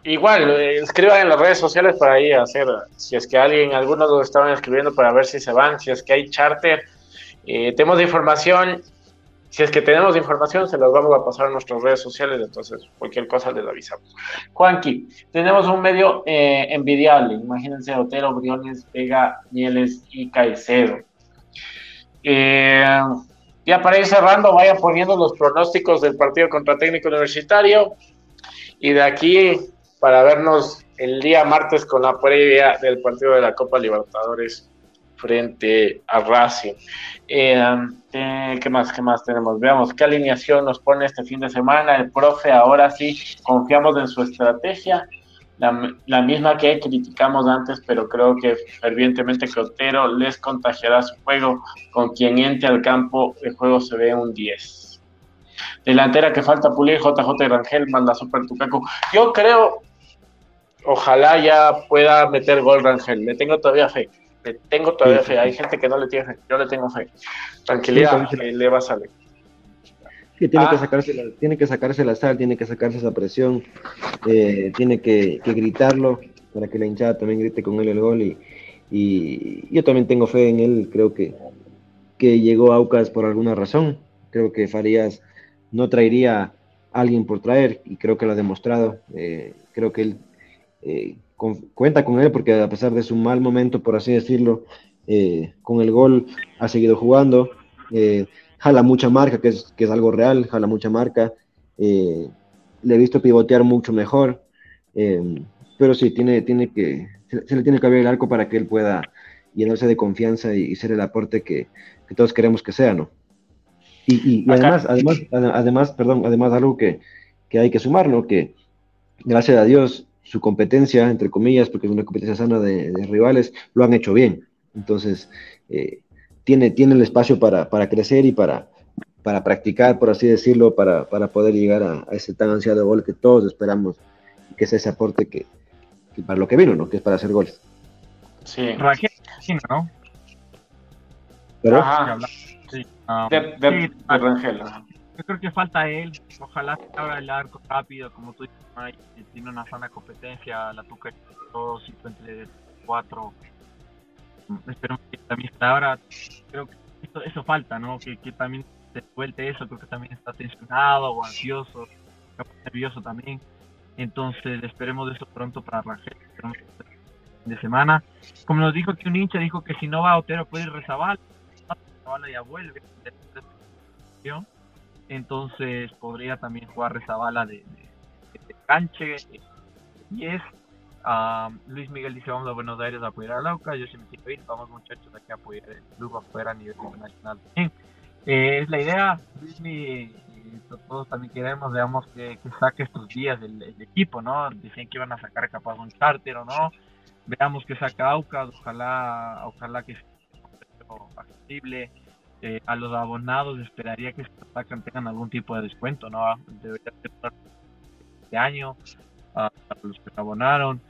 igual, escriban en las redes sociales para ir a hacer, si es que alguien, algunos lo estaban escribiendo para ver si se van, si es que hay charter. Eh, tenemos información si es que tenemos información, se las vamos a pasar a nuestras redes sociales, entonces cualquier cosa les avisamos. Juanqui, tenemos un medio eh, envidiable, imagínense Otero, Briones, Vega, Mieles y Caicedo. Eh, ya para ir cerrando, vayan poniendo los pronósticos del partido contra Técnico Universitario y de aquí para vernos el día martes con la previa del partido de la Copa Libertadores frente a Racing. Eh, eh, ¿Qué más? ¿Qué más tenemos? Veamos qué alineación nos pone este fin de semana. El profe, ahora sí, confiamos en su estrategia. La, misma que criticamos antes, pero creo que fervientemente que Otero les contagiará su juego. Con quien entre al campo, el juego se ve un 10. Delantera que falta pulir, JJ Rangel, manda Super Tucaco. Yo creo, ojalá ya pueda meter gol Rangel. Le tengo todavía fe tengo todavía fe. Hay gente que no le tiene fe. Yo le tengo fe. Tranquilidad, le va a salir. tiene, que ah. sacarse la, tiene que sacarse la sal, tiene que sacarse esa presión, eh, tiene que, gritarlo para que la hinchada también grite con él el gol. Y, y yo también tengo fe en él. Creo que, que llegó Aucas por alguna razón. Creo que Farías no traería a alguien por traer y creo que lo ha demostrado. Eh, creo que él eh, cuenta con él porque a pesar de su mal momento, por así decirlo, eh, con el gol ha seguido jugando, eh, jala mucha marca, que es, que es algo real, jala mucha marca, eh, le he visto pivotear mucho mejor, pero sí, tiene, tiene que, se, le tiene que abrir el arco para que él pueda llenarse de confianza y, ser el aporte que, todos queremos que sea, ¿no? Y, además, además, además, perdón, además algo que, que hay que sumar, ¿no? Que gracias a Dios su competencia, entre comillas, porque es una competencia sana de, rivales, lo han hecho bien. Entonces, eh, tiene, tiene el espacio para, crecer y para, para practicar, por así decirlo, para, poder llegar a, ese tan ansiado gol que todos esperamos, que es ese aporte que, para lo que vino, ¿no? Que es para hacer goles. Sí. ¿no? ¿Pero? Sí. Um, de, de, Rangel, yo creo que falta él. Ojalá se abra el arco rápido, como tú dices, Mike. Tiene una sana competencia, la Tuca todos entre cuatro. Espero que también ahora. Creo que eso, falta, ¿no? Que, también se suelte eso. Creo que también está tensionado o ansioso, nervioso también. Entonces, esperemos de eso pronto para Rangel. De semana. Como nos dijo que un hincha, dijo que si no va a Otero puede ir Rezabal. Rezabal ya vuelve entonces podría también jugar Rezabala de, de, canche. Y es Luis Miguel dice vamos a Buenos Aires a apoyar a Lauca, yo sí me quiero ir, vamos muchachos aquí a apoyar el club afuera a nivel internacional también. Eh, es la idea, Luis Miguel, todos también queremos, veamos que, saque estos días del, equipo, ¿no? Decían que iban a sacar capaz un charter o no, veamos que saca Aucas, ojalá, ojalá que sea accesible eh, a los abonados esperaría que tengan algún tipo de descuento, ¿no? Debería ser este año a, los que abonaron.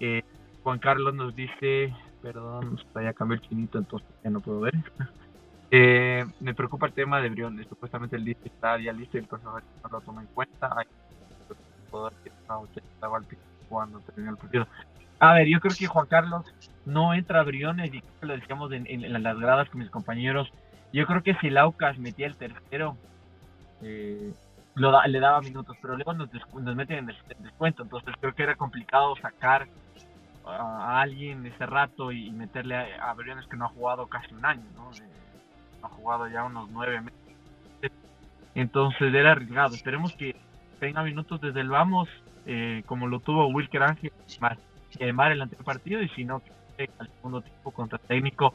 Eh, Juan Carlos nos dice, perdón, vaya a cambiar el chinito, entonces ya no puedo ver. Eh, me preocupa el tema de Briones. Supuestamente el list está ya listo, entonces no lo toma en cuenta. Hay cuando termine el partido. A ver, yo creo que Juan Carlos no entra a Briones y lo decíamos en, las gradas con mis compañeros. Yo creo que si Laucas metía el tercero, eh, le daba minutos, pero luego nos, meten en el descuento. Entonces creo que era complicado sacar a, alguien ese rato y, meterle a, a, Briones que no ha jugado casi un año, ¿no? Eh, ha jugado ya unos nueve meses. Entonces era arriesgado. Esperemos que tenga minutos desde el vamos, eh, como lo tuvo Wilker Ángel, más quemar el anterior partido y si no, al segundo tiempo contra técnico.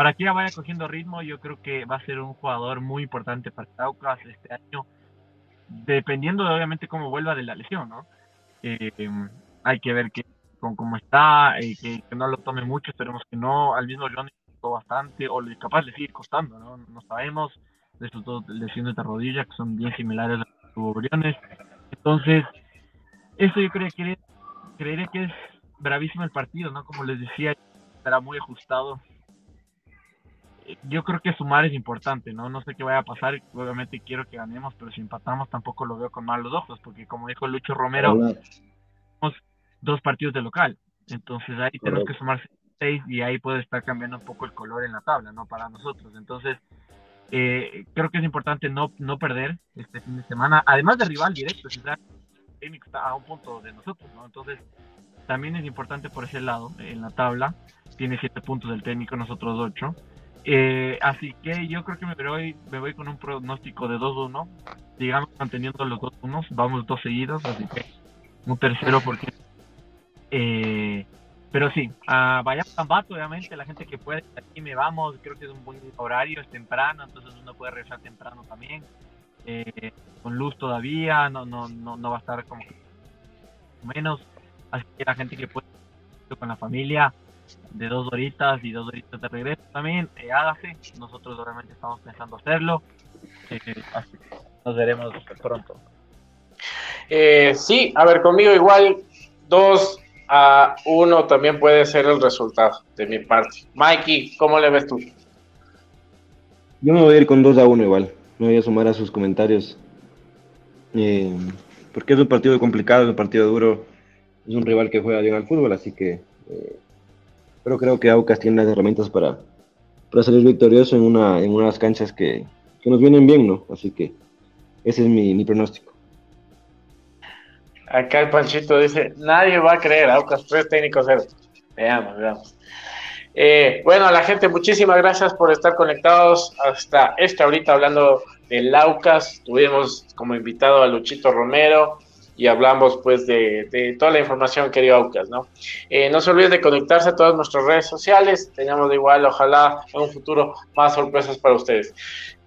Para que ya vaya cogiendo ritmo, yo creo que va a ser un jugador muy importante para Taucas este año, dependiendo de obviamente cómo vuelva de la lesión, ¿no? Eh, hay que ver que, con cómo está, eh, que, no lo tome mucho, esperemos que no, al mismo Johnny costó bastante, o capaz le sigue costando, ¿no? No sabemos de sus dos lesiones de rodilla, que son bien similares a las Briones. Entonces, eso yo creo que creería que es bravísimo el partido, ¿no? Como les decía, estará muy ajustado. Yo creo que sumar es importante, ¿no? No sé qué vaya a pasar, obviamente quiero que ganemos, pero si empatamos tampoco lo veo con malos ojos, porque como dijo Lucho Romero, tenemos dos partidos de local, entonces ahí tenemos que sumar seis y ahí puede estar cambiando un poco el color en la tabla, ¿no? Para nosotros, entonces eh, creo que es importante no, no perder este fin de semana, además de rival directo, si está a un punto de nosotros, ¿no? Entonces también es importante por ese lado, en la tabla, tiene siete puntos del técnico, nosotros ocho. Eh, así que yo creo que me voy, me voy con un pronóstico de 2-1, digamos manteniendo los dos unos, vamos dos seguidos, así que un tercero porque... Eh, pero sí, uh, vayamos a Ambato, obviamente, la gente que puede, aquí me vamos, creo que es un buen horario, es temprano, entonces uno puede regresar temprano también, eh, con luz todavía, no, no, no, no va a estar como menos, Así que la gente que puede con la familia de dos horitas y dos horitas de regreso también, eh, hágase. Nosotros obviamente estamos pensando hacerlo. Eh, así nos veremos pronto. Eh, sí, a ver, conmigo igual 2 a 1 también puede ser el resultado de mi parte. Mikey, ¿cómo le ves tú? Yo me voy a ir con 2 a 1 igual. Me voy a sumar a sus comentarios. porque es un partido complicado, es un partido duro es un rival que juega bien al fútbol, así que eh, pero creo que Aucas tiene las herramientas para, para salir victorioso en, una, en unas canchas que, que nos vienen bien, ¿no? Así que ese es mi, mi pronóstico. Acá el Panchito dice, nadie va a creer, Aucas tres técnicos cero. Veamos, veamos. Eh, bueno, a la gente, muchísimas gracias por estar conectados hasta esta ahorita hablando de Aucas. Tuvimos como invitado a Luchito Romero, y hablamos pues de, toda la información que dio Aucas, ¿no? Eh, no se olviden de conectarse a todas nuestras redes sociales, tenemos igual, ojalá en un futuro más sorpresas para ustedes.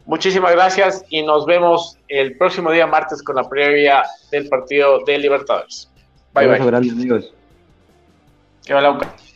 Muchísimas gracias y nos vemos el próximo día martes con la previa del partido de Libertadores. Bye, bye. amigos. Que va Aucas.